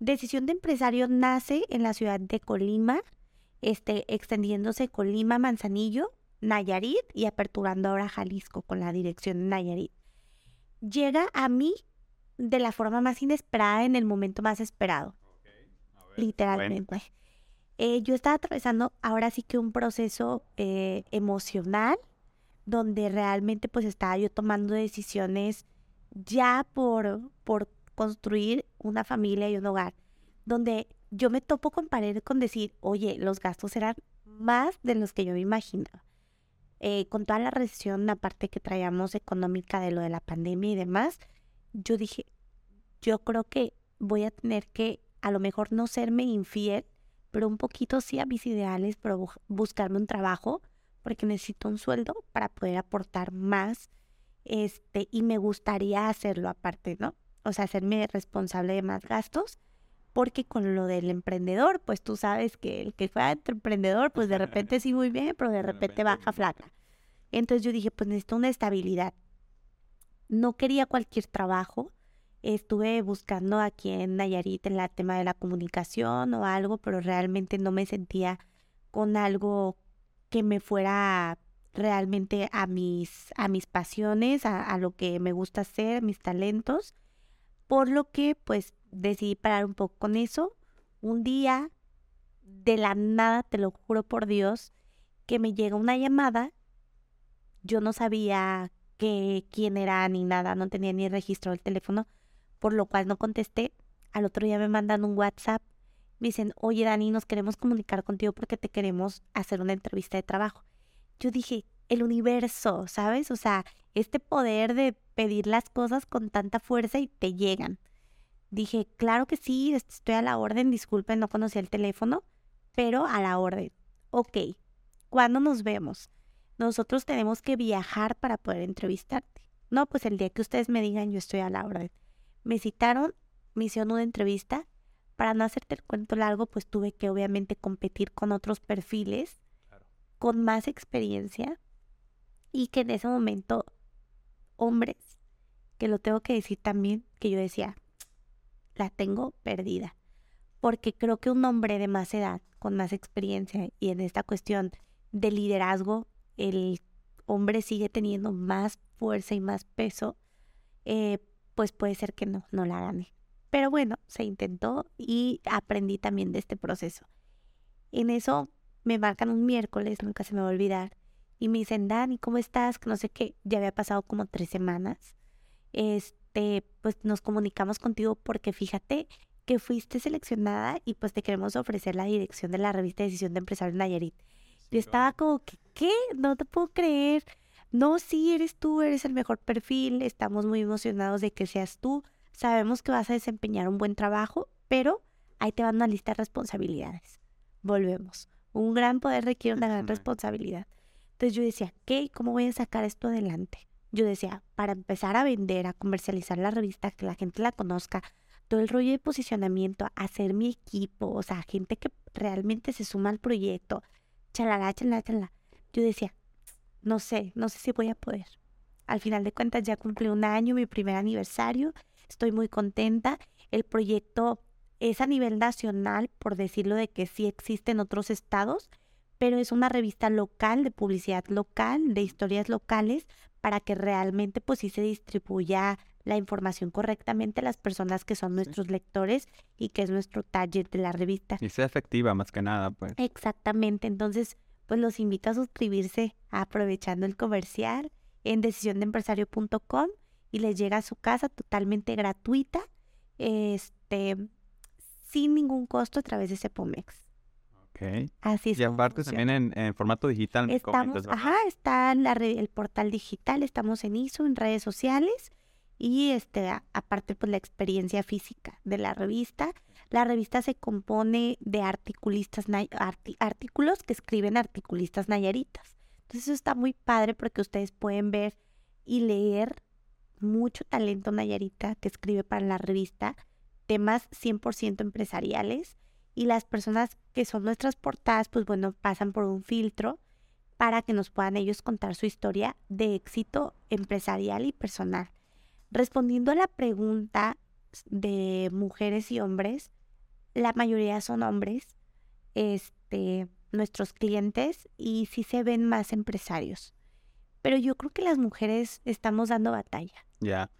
Decisión de Empresario nace en la ciudad de Colima, este, extendiéndose Colima, Manzanillo, Nayarit y aperturando ahora Jalisco con la dirección de Nayarit. Llega a mí de la forma más inesperada en el momento más esperado. literalmente. Eh, yo estaba atravesando ahora sí que un proceso eh, emocional donde realmente pues estaba yo tomando decisiones ya por, por construir una familia y un hogar, donde yo me topo con pared con decir, oye, los gastos eran más de los que yo me imaginaba. Eh, con toda la recesión, aparte que traíamos económica de lo de la pandemia y demás, yo dije, yo creo que voy a tener que a lo mejor no serme infiel, pero un poquito sí a mis ideales, pero buscarme un trabajo, porque necesito un sueldo para poder aportar más, este, y me gustaría hacerlo aparte, ¿no? o sea, hacerme responsable de más gastos, porque con lo del emprendedor, pues tú sabes que el que fue emprendedor, pues de repente sí muy bien, pero de repente baja flaca. Entonces yo dije, pues necesito una estabilidad. No quería cualquier trabajo. Estuve buscando aquí en Nayarit en el tema de la comunicación o algo, pero realmente no me sentía con algo que me fuera realmente a mis, a mis pasiones, a, a lo que me gusta hacer, mis talentos. Por lo que pues decidí parar un poco con eso. Un día, de la nada, te lo juro por Dios, que me llega una llamada. Yo no sabía que, quién era ni nada, no tenía ni registro del teléfono, por lo cual no contesté. Al otro día me mandan un WhatsApp. Me dicen, oye Dani, nos queremos comunicar contigo porque te queremos hacer una entrevista de trabajo. Yo dije, el universo, ¿sabes? O sea, este poder de pedir las cosas con tanta fuerza y te llegan. Dije, claro que sí, estoy a la orden, disculpen, no conocía el teléfono, pero a la orden. Ok, ¿cuándo nos vemos? Nosotros tenemos que viajar para poder entrevistarte. No, pues el día que ustedes me digan, yo estoy a la orden. Me citaron, me hicieron una entrevista. Para no hacerte el cuento largo, pues tuve que obviamente competir con otros perfiles con más experiencia y que en ese momento hombres, que lo tengo que decir también, que yo decía, la tengo perdida. Porque creo que un hombre de más edad, con más experiencia y en esta cuestión de liderazgo, el hombre sigue teniendo más fuerza y más peso, eh, pues puede ser que no, no la gane. Pero bueno, se intentó y aprendí también de este proceso. En eso me marcan un miércoles, nunca se me va a olvidar, y me dicen, Dani, ¿cómo estás? Que no sé qué, ya había pasado como tres semanas. Este, pues nos comunicamos contigo porque fíjate que fuiste seleccionada y pues te queremos ofrecer la dirección de la revista Decisión de Empresario Nayarit. Yo estaba como que, ¿qué? No te puedo creer. No, sí, eres tú, eres el mejor perfil, estamos muy emocionados de que seas tú. Sabemos que vas a desempeñar un buen trabajo, pero ahí te van una lista de responsabilidades. volvemos. Un gran poder requiere una gran responsabilidad. Entonces yo decía, ¿qué? ¿Cómo voy a sacar esto adelante? Yo decía, para empezar a vender, a comercializar la revista, que la gente la conozca, todo el rollo de posicionamiento, hacer mi equipo, o sea, gente que realmente se suma al proyecto, chalala, chalala, chalala. Yo decía, no sé, no sé si voy a poder. Al final de cuentas ya cumplí un año, mi primer aniversario, estoy muy contenta. El proyecto es a nivel nacional, por decirlo de que sí existe en otros estados, pero es una revista local, de publicidad local, de historias locales, para que realmente pues sí se distribuya la información correctamente a las personas que son nuestros lectores y que es nuestro target de la revista. Y sea efectiva más que nada, pues. Exactamente, entonces pues los invito a suscribirse aprovechando el comercial en decisiondeempresario.com y les llega a su casa totalmente gratuita, este, sin ningún costo a través de Cepomex. Ok. Así es. Y aparte también en, en formato digital. Estamos, ajá, está en la re- el portal digital, estamos en ISO, en redes sociales y este, a- aparte pues la experiencia física de la revista. La revista se compone de articulistas, artículos que escriben articulistas nayaritas. Entonces eso está muy padre porque ustedes pueden ver y leer mucho talento nayarita que escribe para la revista, temas 100% empresariales y las personas que son nuestras portadas, pues bueno, pasan por un filtro para que nos puedan ellos contar su historia de éxito empresarial y personal. Respondiendo a la pregunta de mujeres y hombres, la mayoría son hombres, este, nuestros clientes, y sí se ven más empresarios. Pero yo creo que las mujeres estamos dando batalla. Ya.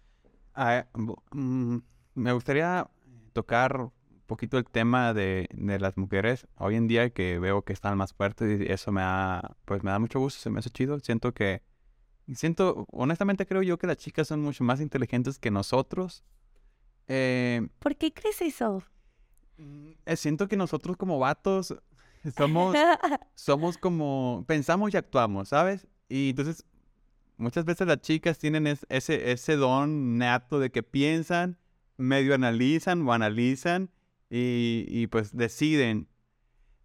Ah, mm, me gustaría tocar un poquito el tema de, de las mujeres hoy en día que veo que están más fuertes y eso me da, pues me da mucho gusto, se me hace chido. Siento que, siento, honestamente creo yo que las chicas son mucho más inteligentes que nosotros. Eh, ¿Por qué crees eso? Mm, eh, siento que nosotros como vatos somos, somos como, pensamos y actuamos, ¿sabes? Y entonces muchas veces las chicas tienen es- ese, ese don nato de que piensan, medio analizan o analizan y, y pues deciden.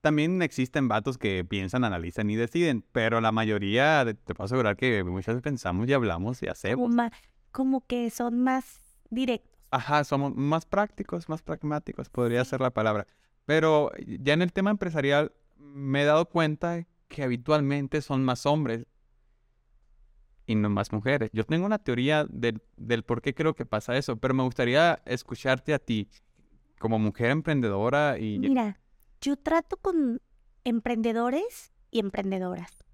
También existen vatos que piensan, analizan y deciden, pero la mayoría, te puedo asegurar que muchas veces pensamos y hablamos y hacemos. como que son más directos. Ajá, somos más prácticos, más pragmáticos, podría ser la palabra. Pero ya en el tema empresarial me he dado cuenta que habitualmente son más hombres y no más mujeres. Yo tengo una teoría del, del por qué creo que pasa eso, pero me gustaría escucharte a ti como mujer emprendedora y... Mira, yo trato con emprendedores y emprendedoras.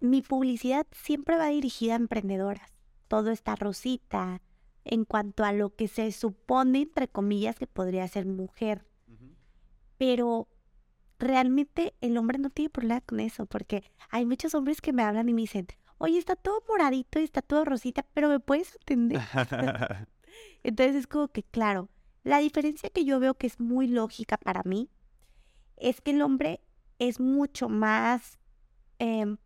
Mi publicidad siempre va dirigida a emprendedoras. Todo está rosita en cuanto a lo que se supone, entre comillas, que podría ser mujer. Pero realmente el hombre no tiene problema con eso, porque hay muchos hombres que me hablan y me dicen, oye, está todo moradito y está todo rosita, pero ¿me puedes atender? Entonces es como que, claro, la diferencia que yo veo que es muy lógica para mí es que el hombre es mucho más, em,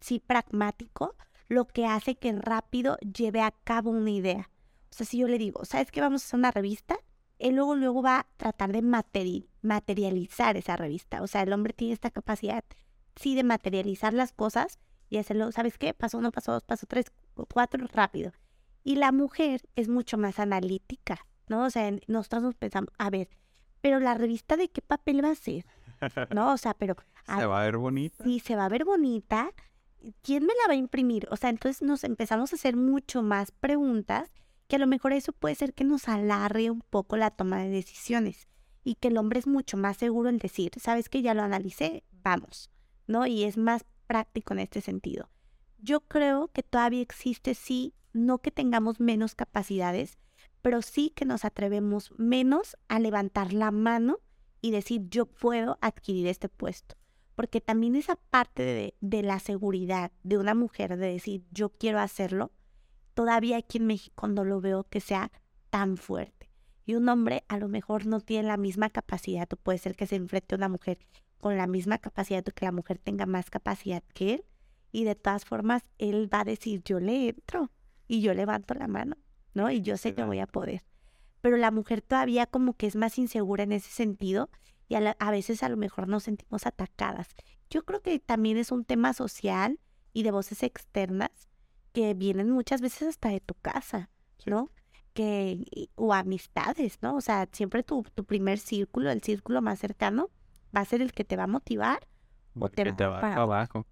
sí, pragmático, lo que hace que rápido lleve a cabo una idea. O sea, si yo le digo, ¿sabes qué? Vamos a hacer una revista, él luego, luego va a tratar de materi- materializar esa revista. O sea, el hombre tiene esta capacidad, sí, de materializar las cosas y hacerlo, ¿sabes qué? Paso uno, paso dos, paso tres, cuatro, rápido. Y la mujer es mucho más analítica, ¿no? O sea, nosotros nos pensamos, a ver, pero la revista de qué papel va a ser, ¿no? O sea, pero a- Se va a ver bonita. si se va a ver bonita, ¿quién me la va a imprimir? O sea, entonces nos empezamos a hacer mucho más preguntas que a lo mejor eso puede ser que nos alargue un poco la toma de decisiones y que el hombre es mucho más seguro en decir, sabes que ya lo analicé, vamos, ¿no? Y es más práctico en este sentido. Yo creo que todavía existe, sí, no que tengamos menos capacidades, pero sí que nos atrevemos menos a levantar la mano y decir, yo puedo adquirir este puesto porque también esa parte de, de la seguridad de una mujer de decir yo quiero hacerlo, todavía aquí en México no lo veo que sea tan fuerte. Y un hombre a lo mejor no tiene la misma capacidad, o puede ser que se enfrente a una mujer con la misma capacidad o que la mujer tenga más capacidad que él. Y de todas formas, él va a decir yo le entro y yo levanto la mano, ¿no? Y yo sé que voy a poder. Pero la mujer todavía como que es más insegura en ese sentido y a, la- a veces a lo mejor nos sentimos atacadas. Yo creo que también es un tema social y de voces externas que vienen muchas veces hasta de tu casa. ¿no? Que, o amistades, ¿no? O sea, siempre tu, tu primer círculo, el círculo más cercano, va a ser el que te va a motivar o te que va te a va para para abajo.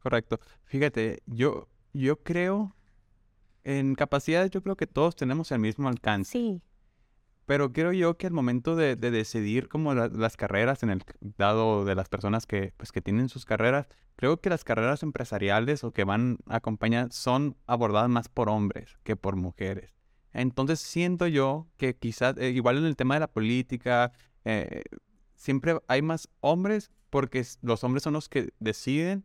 Correcto. Fíjate, yo, yo creo, en capacidades yo creo que todos tenemos el mismo alcance. Sí, Pero creo yo que al momento de, de decidir como la- las carreras, en el dado de las personas que, pues, que tienen sus carreras, creo que las carreras empresariales o que van acompañadas son abordadas más por hombres que por mujeres. Entonces siento yo que quizás, eh, igual en el tema de la política, eh, siempre hay más hombres porque los hombres son los que deciden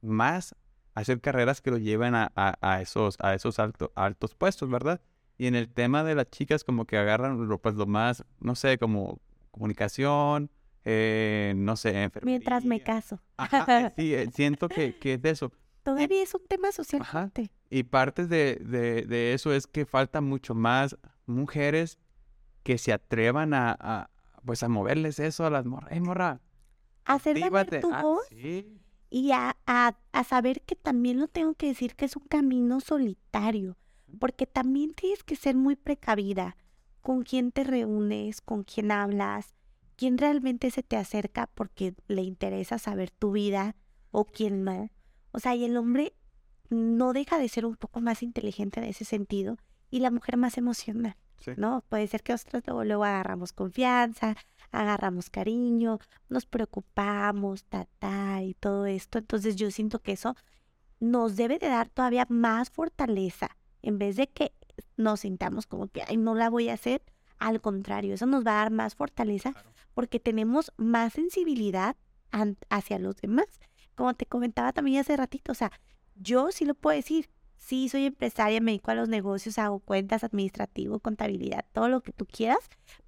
más hacer carreras que lo lleven a, a- a esos, a esos alto- altos puestos, ¿verdad? Y en el tema de las chicas como que agarran lo, pues, lo más, no sé, como comunicación, eh, no sé, mientras me enfermería. caso. Ajá, sí, eh, siento que, que es de eso. Todavía es un tema social Ajá. Y parte de, de- de eso es que falta mucho más mujeres que se atrevan a, a, pues a moverles eso a las morras. ¡Ey, morra! Hacer valer actívate". tu Ah, voz sí. y a, a- a saber que también lo tengo que decir que es un camino solitario, porque también tienes que ser muy precavida con quién te reúnes, con quién hablas, quién realmente se te acerca porque le interesa saber tu vida o quién no. O sea, y el hombre no deja de ser un poco más inteligente en ese sentido y la mujer más emocional. Sí. ¿no? Puede ser que nosotros luego, luego agarramos confianza, agarramos cariño, nos preocupamos, ta, ta, y todo esto. Entonces yo siento que eso nos debe de dar todavía más fortaleza, en vez de que nos sintamos como que, ay, no la voy a hacer. Al contrario, eso nos va a dar más fortaleza Claro. porque tenemos más sensibilidad hacia los demás. Como te comentaba también hace ratito, o sea, yo sí lo puedo decir, sí soy empresaria, me dedico a los negocios, hago cuentas, administrativo, contabilidad, todo lo que tú quieras,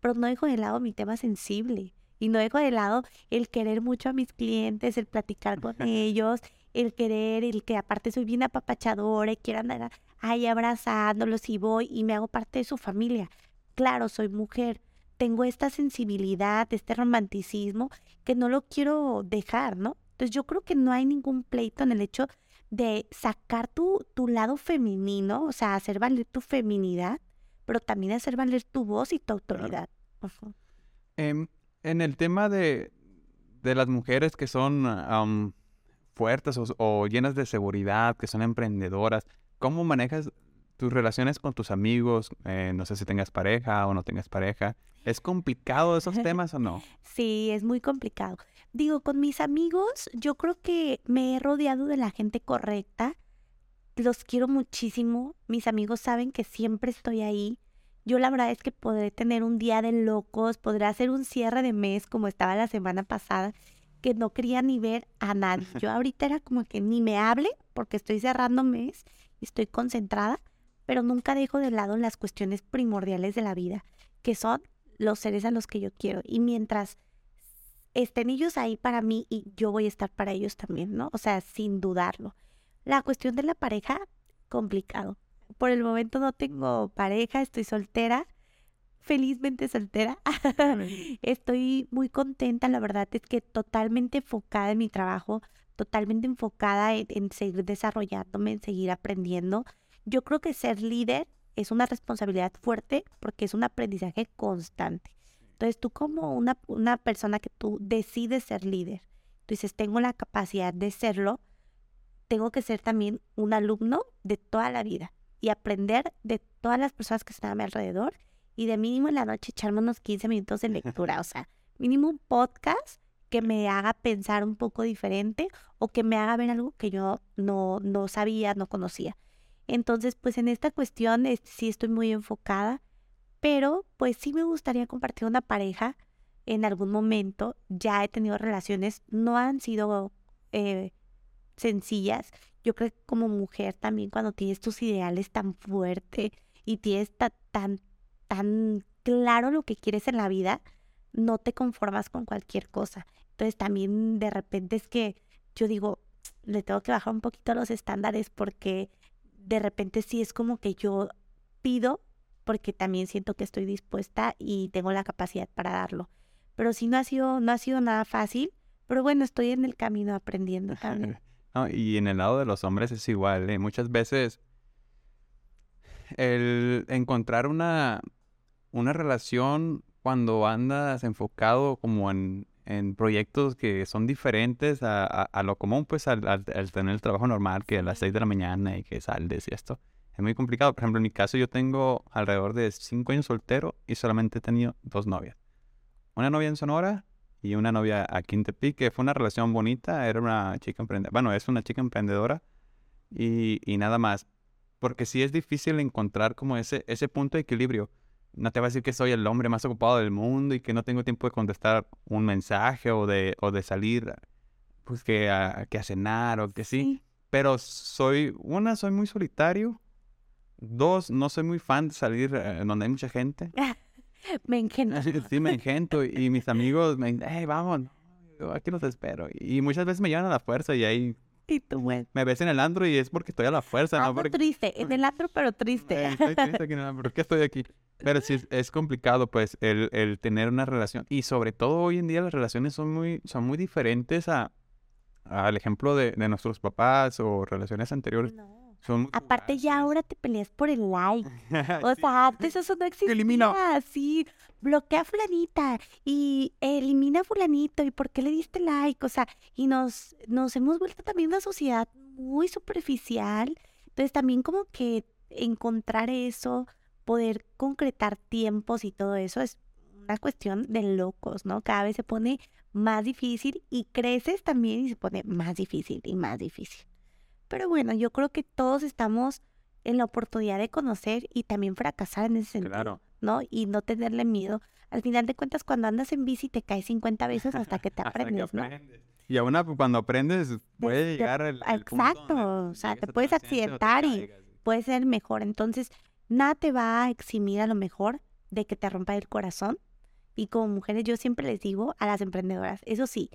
pero no dejo de lado mi tema sensible y no dejo de lado el querer mucho a mis clientes, el platicar con ellos, el querer, el que aparte soy bien apapachadora y quiero andar ahí abrazándolos y voy y me hago parte de su familia. Claro, soy mujer, tengo esta sensibilidad, este romanticismo que no lo quiero dejar, ¿no? Entonces yo creo que no hay ningún pleito en el hecho de sacar tu, tu lado femenino, o sea, hacer valer tu feminidad, pero también hacer valer tu voz y tu autoridad. Em, en el tema de, de las mujeres que son fuertes o, o llenas de seguridad, que son emprendedoras, ¿cómo manejas tus relaciones con tus amigos? Eh, no sé si tengas pareja o no tengas pareja. ¿Es complicado esos temas o no? Sí, es muy complicado. Digo, con mis amigos, yo creo que me he rodeado de la gente correcta. Los quiero muchísimo. Mis amigos saben que siempre estoy ahí. Yo la verdad es que podré tener un día de locos, podré hacer un cierre de mes como estaba la semana pasada, que no quería ni ver a nadie. Yo ahorita era como que ni me hable porque estoy cerrando mes y estoy concentrada, pero nunca dejo de lado las cuestiones primordiales de la vida, que son los seres a los que yo quiero. Y mientras estén ellos ahí para mí y yo voy a estar para ellos también, ¿no? O sea, sin dudarlo. La cuestión de la pareja, complicado. Por el momento no tengo pareja, estoy soltera, felizmente soltera. estoy muy contenta, la verdad es que totalmente enfocada en mi trabajo, totalmente enfocada en, en seguir desarrollándome, en seguir aprendiendo. Yo creo que ser líder es una responsabilidad fuerte porque es un aprendizaje constante. Entonces tú como una, una persona que tú decides ser líder, tú dices, tengo la capacidad de serlo, tengo que ser también un alumno de toda la vida y aprender de todas las personas que están a mi alrededor y de mínimo en la noche echarme unos 15 minutos de lectura, o sea, mínimo un podcast que me haga pensar un poco diferente o que me haga ver algo que yo no, no sabía, no conocía. Entonces, pues en esta cuestión es- sí estoy muy enfocada, pero pues sí me gustaría compartir una pareja en algún momento. Ya he tenido relaciones, no han sido eh, sencillas. Yo creo que como mujer también cuando tienes tus ideales tan fuerte y tienes ta- tan, tan claro lo que quieres en la vida, no te conformas con cualquier cosa. Entonces también de repente es que yo digo, le tengo que bajar un poquito los estándares porque de repente sí es como que yo pido porque también siento que estoy dispuesta y tengo la capacidad para darlo. pero sí no ha sido, no ha sido nada fácil, pero bueno, estoy en el camino aprendiendo también. Y en el lado de los hombres es igual, ¿eh? Muchas veces el encontrar una, una relación cuando andas enfocado como en, en proyectos que son diferentes a, a- a lo común, pues al, al- al tener el trabajo normal, que a las 6 de la mañana y que sales y esto. Es muy complicado. Por ejemplo, en mi caso yo tengo alrededor de 5 años soltero y solamente he tenido dos novias. Una novia en Sonora y una novia aquí en Tepic, que fue una relación bonita, era una chica emprendedora, bueno, es una chica emprendedora y, y nada más. Porque sí es difícil encontrar como ese, ese punto de equilibrio. No te va a decir que soy el hombre más ocupado del mundo y que no tengo tiempo de contestar un mensaje o de, o de salir pues que a, que a cenar o que sí. Pero soy, una, soy muy solitario. Dos, no soy muy fan de salir eh, donde hay mucha gente. Me encanta. Sí, me engento y mis amigos me dicen, hey, vamos, aquí los espero. Y muchas veces me llevan a la fuerza y ahí Y tú, bueno. me ves en el andro y es porque estoy a la fuerza, ¿no? Ando Porque triste, en el antro, pero triste. Eh, estoy triste aquí, no, ¿por qué estoy aquí? Pero sí, es, complicado, pues, el, el tener una relación. Y sobre todo hoy en día las relaciones son muy, son muy diferentes a, al ejemplo de, de nuestros papás o relaciones anteriores. No. Son Aparte ya ahora te peleas por el like. O Sí. sea, antes eso no existía. Elimina. Sí, bloquea a fulanita y elimina a fulanito. ¿Y por qué le diste like? O sea, y nos, nos hemos vuelto también una sociedad muy superficial. Entonces también como que encontrar eso, poder concretar tiempos y todo eso es una cuestión de locos, ¿no? Cada vez se pone más difícil y creces también y se pone más difícil y más difícil. Pero bueno, yo creo que todos estamos en la oportunidad de conocer y también fracasar en ese sentido, Claro. ¿no? Y no tenerle miedo. Al final de cuentas, cuando andas en bici te caes 50 veces hasta que te Hasta que aprendes, ¿no? aprendes. Y aún cuando aprendes puede llegar el, el punto exacto, donde o sea, te puedes te accidentar y- caigas. Puede ser mejor. Entonces, nada te va a eximir a lo mejor de que te rompa el corazón. Y como mujeres, yo siempre les digo a las emprendedoras, eso sí,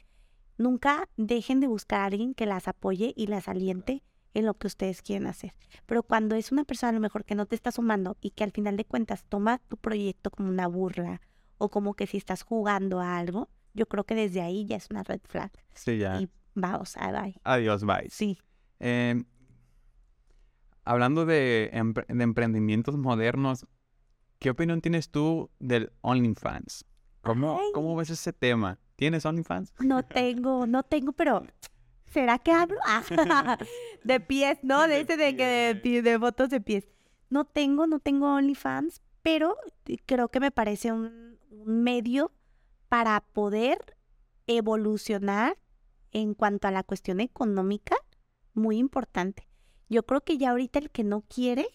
nunca dejen de buscar a alguien que las apoye y las aliente en lo que ustedes quieren hacer. Pero cuando es una persona a lo mejor que no te está sumando y que al final de cuentas toma tu proyecto como una burla o como que si estás jugando a algo, yo creo que desde ahí ya es una red flag. Sí, ya. Y vamos, a bye. Adiós, bye. Sí. Eh, hablando de, empre- de emprendimientos modernos, ¿qué opinión tienes tú del OnlyFans? ¿Cómo, Ay. ¿Cómo ves ese tema? ¿Tienes OnlyFans? No tengo, no tengo, pero ¿será que hablo? Ah, de pies, ¿no? De ese de que de, de fotos de pies. No tengo, no tengo OnlyFans, pero creo que me parece un, un medio para poder evolucionar en cuanto a la cuestión económica, muy importante. Yo creo que ya ahorita el que no quiere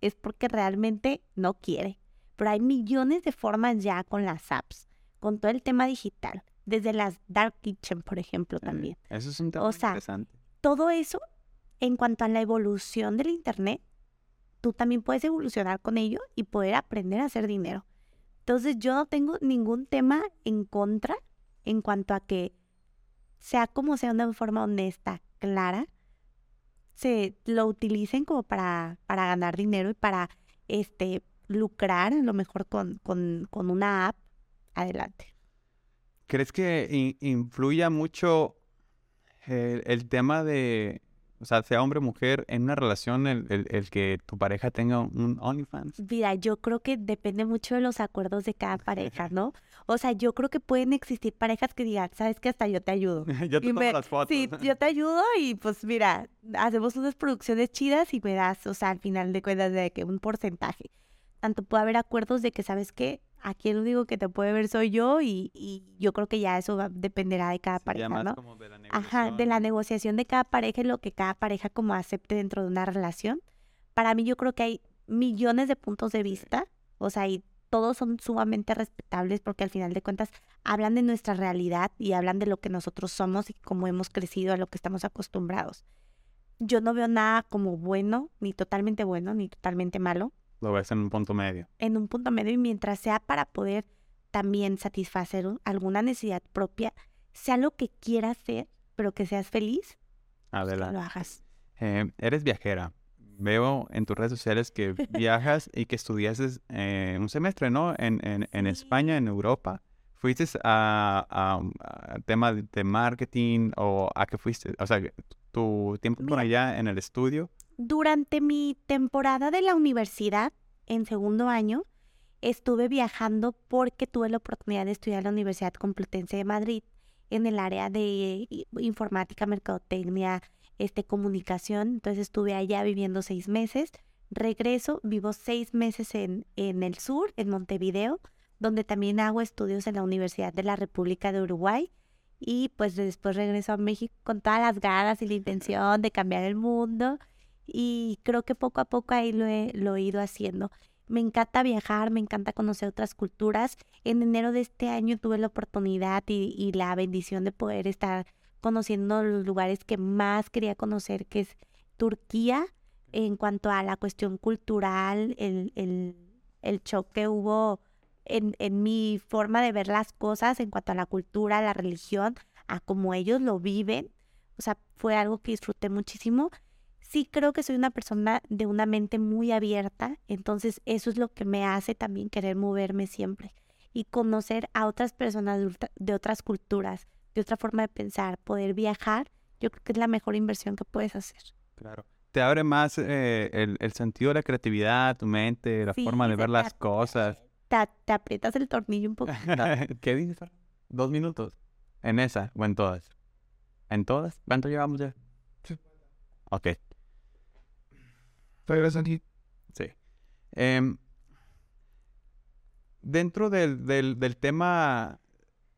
es porque realmente no quiere. Pero hay millones de formas ya con las apps, con todo el tema digital, desde las Dark Kitchen, por ejemplo, también. Eso es un tema O sea, interesante. Todo eso, en cuanto a la evolución del Internet, tú también puedes evolucionar con ello y poder aprender a hacer dinero. Entonces yo no tengo ningún tema en contra en cuanto a que sea como sea una forma honesta, clara, se lo utilicen como para, para ganar dinero y para este lucrar a lo mejor con, con, con una app. Adelante. ¿Crees que in- influya mucho el, el tema de, o sea, sea hombre o mujer, en una relación el, el- el que tu pareja tenga un OnlyFans? Mira, yo creo que depende mucho de los acuerdos de cada pareja, ¿no? O sea, yo creo que pueden existir parejas que digan, sabes que hasta yo te ayudo. Yo te Y tomo me- las fotos. Sí, yo te ayudo y pues mira, hacemos unas producciones chidas y me das, o sea, al final de cuentas de que un porcentaje. Tanto puede haber acuerdos de que, ¿sabes qué? Aquí el único que te puede ver soy yo y, y yo creo que ya eso va- dependerá de cada Sí, pareja, ¿no? como de la Ajá, de la negociación. de cada pareja y lo que cada pareja como acepte dentro de una relación. Para mí yo creo que hay millones de puntos de vista, o sea, y todos son sumamente respetables porque al final de cuentas hablan de nuestra realidad y hablan de lo que nosotros somos y cómo hemos crecido, a lo que estamos acostumbrados. Yo no veo nada como bueno, ni totalmente bueno, ni totalmente malo Lo ves en un punto medio. en un punto medio y mientras sea para poder también satisfacer un- alguna necesidad propia, sea lo que quieras hacer, pero que seas feliz, pues, que lo hagas. Eh, eres viajera. Veo en tus redes sociales que viajas y que estudiaste eh, un semestre, ¿no? En, en, en España, en Europa. ¿Fuiste a, a, a tema de, marketing o a qué fuiste? O sea, tu tiempo por allá en el estudio. Durante mi temporada de la universidad, en segundo año, estuve viajando porque tuve la oportunidad de estudiar en la Universidad Complutense de Madrid en el área de informática, mercadotecnia, este, comunicación. Entonces estuve allá viviendo seis meses. Regreso, vivo seis meses en, en el sur, en Montevideo, donde también hago estudios en la Universidad de la República de Uruguay. Y pues después regreso a México con todas las ganas y la intención de cambiar el mundo y creo que poco a poco ahí lo he, lo he ido haciendo. Me encanta viajar, me encanta conocer otras culturas. En enero de este año tuve la oportunidad y, y la bendición de poder estar conociendo los lugares que más quería conocer, que es Turquía, en cuanto a la cuestión cultural, el, el, el shock que hubo en, en mi forma de ver las cosas en cuanto a la cultura, la religión, a cómo ellos lo viven. O sea, fue algo que disfruté muchísimo sí creo que soy una persona de una mente muy abierta, entonces eso es lo que me hace también querer moverme siempre y conocer a otras personas de, de otras culturas, de otra forma de pensar, poder viajar, yo creo que es la mejor inversión que puedes hacer. Claro. Te abre más eh, el, el sentido de la creatividad, tu mente, la Sí, forma de ver las cosas. Te, te aprietas el tornillo un poquito. ¿Qué dices? ¿Dos minutos? ¿En esa o en todas? ¿En todas? ¿Cuánto llevamos ya? Ok, Regreso aquí. sí. Em, dentro del, del, del tema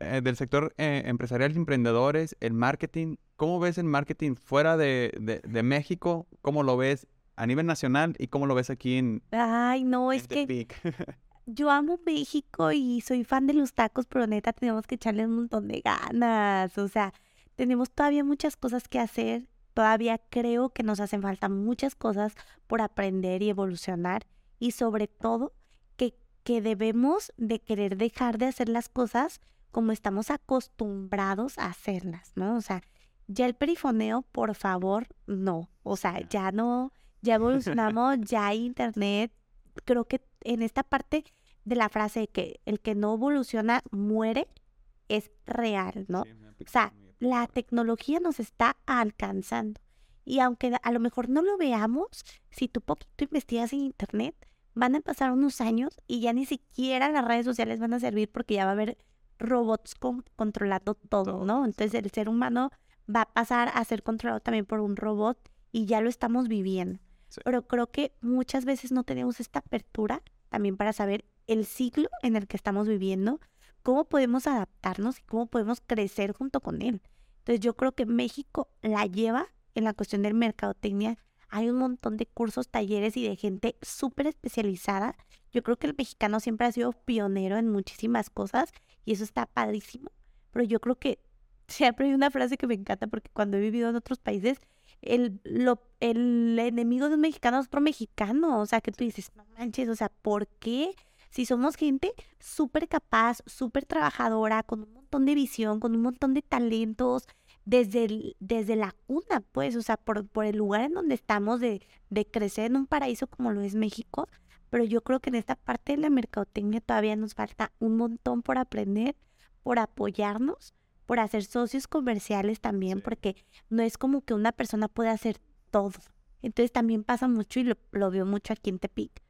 eh, del sector eh, empresarial de emprendedores, el marketing, ¿cómo ves el marketing fuera de, de, de México? ¿Cómo lo ves a nivel nacional y cómo lo ves aquí en, Ay, no, en es que yo amo México y soy fan de los tacos, pero neta tenemos que echarle un montón de ganas. O sea, tenemos todavía muchas cosas que hacer. Todavía creo que nos hacen falta muchas cosas por aprender y evolucionar. Y sobre todo, que, que debemos de querer dejar de hacer las cosas como estamos acostumbrados a hacerlas, ¿no? O sea, ya el perifoneo, por favor, no. O sea, ya no, ya evolucionamos, ya hay internet. Creo que en esta parte de la frase de que el que no evoluciona muere es real, ¿no? Sí, O sea, la tecnología nos está alcanzando. Y aunque a lo mejor no lo veamos, si tú poquito investigas en internet, van a pasar unos años y ya ni siquiera las redes sociales van a servir porque ya va a haber robots con- controlando todo, ¿no? Entonces el ser humano va a pasar a ser controlado también por un robot y ya lo estamos viviendo. Sí. Pero creo que muchas veces no tenemos esta apertura también para saber el ciclo en el que estamos viviendo, cómo podemos adaptarnos y cómo podemos crecer junto con él. Entonces yo creo que México la lleva en la cuestión del mercadotecnia. Hay un montón de cursos, talleres y de gente súper especializada. Yo creo que el mexicano siempre ha sido pionero en muchísimas cosas y eso está padrísimo. Pero yo creo que siempre hay una frase que me encanta porque cuando he vivido en otros países, el, lo, el enemigo de un mexicano es otro mexicano. O sea, que tú dices, no manches, o sea, ¿por qué? Si somos gente súper capaz, súper trabajadora, con un montón de visión, con un montón de talentos, desde, el- desde la cuna, pues, o sea, por, por el lugar en donde estamos de, de crecer en un paraíso como lo es México. Pero yo creo que en esta parte de la mercadotecnia todavía nos falta un montón por aprender, por apoyarnos, por hacer socios comerciales también, Sí. porque no es como que una persona pueda hacer todo. Entonces también pasa mucho y lo, lo veo mucho aquí en Tepic.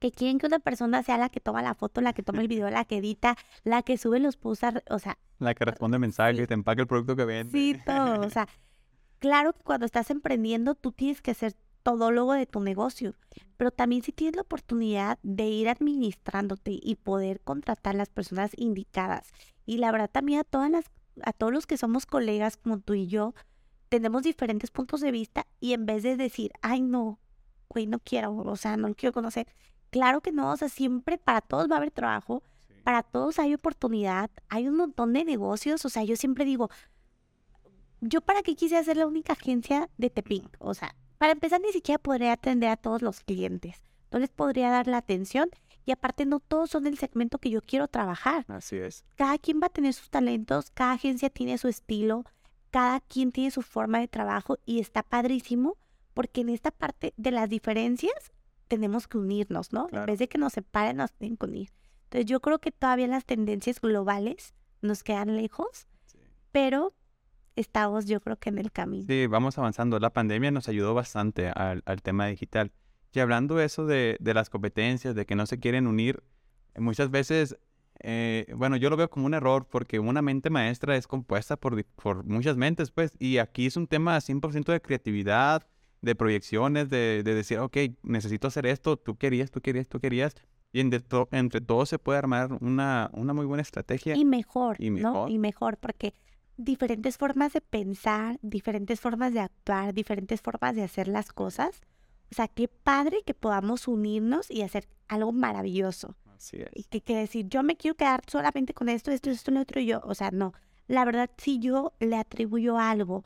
Que quieren que una persona sea la que toma la foto, la que toma el video, la que edita, la que sube los posts, o sea, La que responde mensajes, Sí. te empaca el producto que vende. Sí, todo. O sea, claro que cuando estás emprendiendo, tú tienes que ser todólogo de tu negocio, pero también si tienes la oportunidad de ir administrándote y poder contratar las personas indicadas. Y la verdad también a todas las, a todos los que somos colegas como tú y yo, tenemos diferentes puntos de vista y en vez de decir, ay no, güey, no quiero, o sea, no quiero conocer. Claro que no, o sea, siempre para todos va a haber trabajo, Sí. para todos hay oportunidad, hay un montón de negocios, o sea, yo siempre digo, yo para qué quise hacer la única agencia de Tepic, o sea, para empezar ni siquiera podría atender a todos los clientes, no les podría dar la atención y aparte no todos son el segmento que yo quiero trabajar. Así es. Cada quien va a tener sus talentos, cada agencia tiene su estilo, cada quien tiene su forma de trabajo y está padrísimo porque en esta parte de las diferencias tenemos que unirnos, ¿no? En vez de que nos separen, nos tienen que unir. Entonces yo creo que todavía las tendencias globales nos quedan lejos, pero estamos yo creo que en el camino. Sí, vamos avanzando. La pandemia nos ayudó bastante al, al tema digital. Y hablando eso de, de las competencias, de que no se quieren unir, muchas veces, eh, bueno, yo lo veo como un error porque una mente maestra es compuesta por, por muchas mentes, pues, y aquí es un tema 100% de creatividad, de proyecciones, de, de decir, ok, necesito hacer esto, tú querías, tú querías, tú querías, y entre, to- entre todos se puede armar una, una muy buena estrategia. Y mejor, Y ¿no? mejor. Y mejor, porque diferentes formas de pensar, diferentes formas de actuar, diferentes formas de hacer las cosas. O sea, qué padre que podamos unirnos y hacer algo maravilloso. Así es. Y que, que decir, yo me quiero quedar solamente con esto, esto, esto, lo otro, y yo. O sea, no. La verdad, si yo le atribuyo algo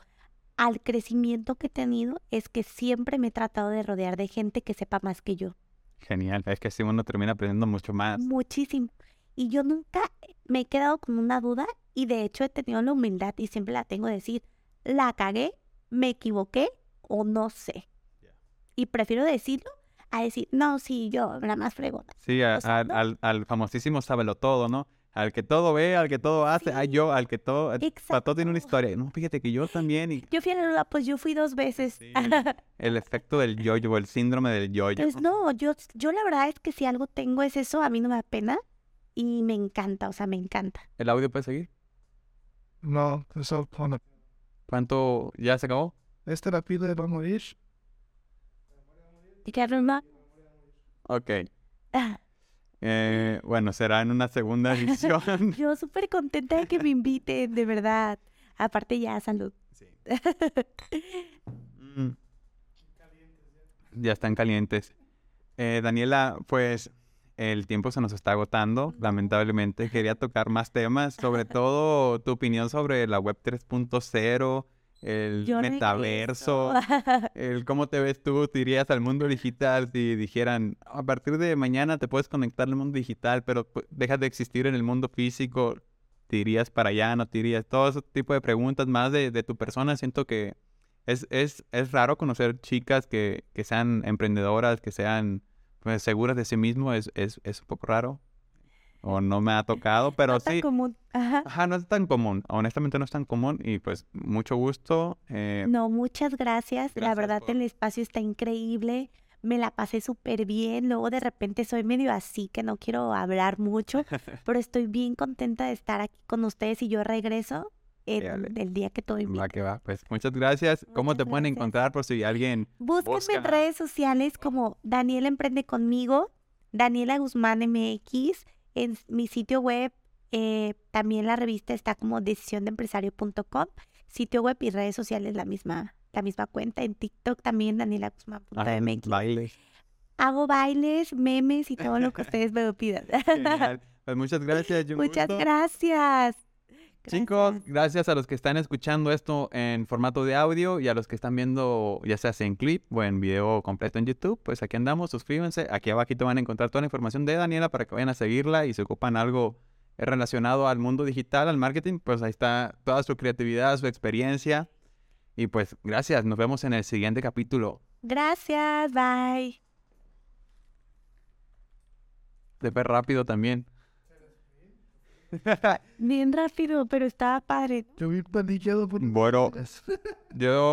al crecimiento que he tenido, es que siempre me he tratado de rodear de gente que sepa más que yo. Genial, es que así uno termina aprendiendo mucho más. Muchísimo. Y yo nunca me he quedado con una duda y de hecho he tenido la humildad y siempre la tengo de decir, la cagué, me equivoqué o no sé. Y prefiero decirlo a decir, no, sí, yo, la más fregona. Sí, a- O sea, al, ¿no? al, al famosísimo sábelo todo, ¿no? Al que todo ve, al que todo hace, ay Sí. yo, al que todo, para todo tiene una Exacto. historia. No, fíjate que yo también, y Yo fui a la pues yo fui dos veces. Sí. el efecto del yoyo, el síndrome del yoyo. Pues no, yo, yo la verdad es que si algo tengo es eso, a mí no me da pena y me encanta, o sea, me encanta. ¿El audio puede seguir? No, eso pone. ¿Cuánto ya se acabó? Esta la pila morir. ¿Y qué Roma? Ok. Eh, bueno, será en una segunda edición. Yo súper contenta de que me inviten, de verdad. Aparte ya, salud. Mm. Ya están calientes. Eh, Daniela, pues el tiempo se nos está agotando, lamentablemente. Quería tocar más temas, sobre todo tu opinión sobre la web 3.0, el Yo metaverso, el cómo te ves tú, te irías al mundo digital si dijeran, a partir de mañana te puedes conectar al mundo digital, pero pues, dejas de existir en el mundo físico, te irías para allá, no te irías, todo ese tipo de preguntas más de, de tu persona, siento que es, es, es raro conocer chicas que, que sean emprendedoras, que sean pues, seguras de sí mismo, es, es, es un poco raro, o no me ha tocado, pero No tan sí. común. Ajá. Ajá, no es tan común, honestamente no es tan común y pues mucho gusto. eh, No, muchas gracias. La verdad, por- el espacio está increíble. Me la pasé súper bien. Luego de repente soy medio así que no quiero hablar mucho, pero estoy bien contenta de estar aquí con ustedes y yo regreso en el día que todo Va invite. que va, pues muchas gracias. ¿Cómo te pueden encontrar por si alguien... Búsquenme en Busca. redes sociales como Daniela Emprende Conmigo, Daniela Guzmán MX, en mi sitio web. eh, también la revista está como decisiondeempresario.com, sitio web y redes sociales la misma, la misma cuenta. En TikTok también Daniela Guzmán.mx. Bailes. Hago bailes, memes y todo lo que ustedes me pidan. Genial. Pues muchas gracias. Muchas gusto. gracias. Chicos, Gracias. gracias a los que están escuchando esto en formato de audio y a los que están viendo ya sea en clip o en video completo en YouTube, pues aquí andamos, suscríbanse. Aquí abajito van a encontrar toda la información de Daniela para que vayan a seguirla y se ocupan algo relacionado al mundo digital, al marketing, pues ahí está toda su creatividad, su experiencia. Y pues gracias, nos vemos en el siguiente capítulo. Gracias, bye. De ver rápido también. Bien rápido, pero estaba padre. Yo vi pandillado por Bueno, yo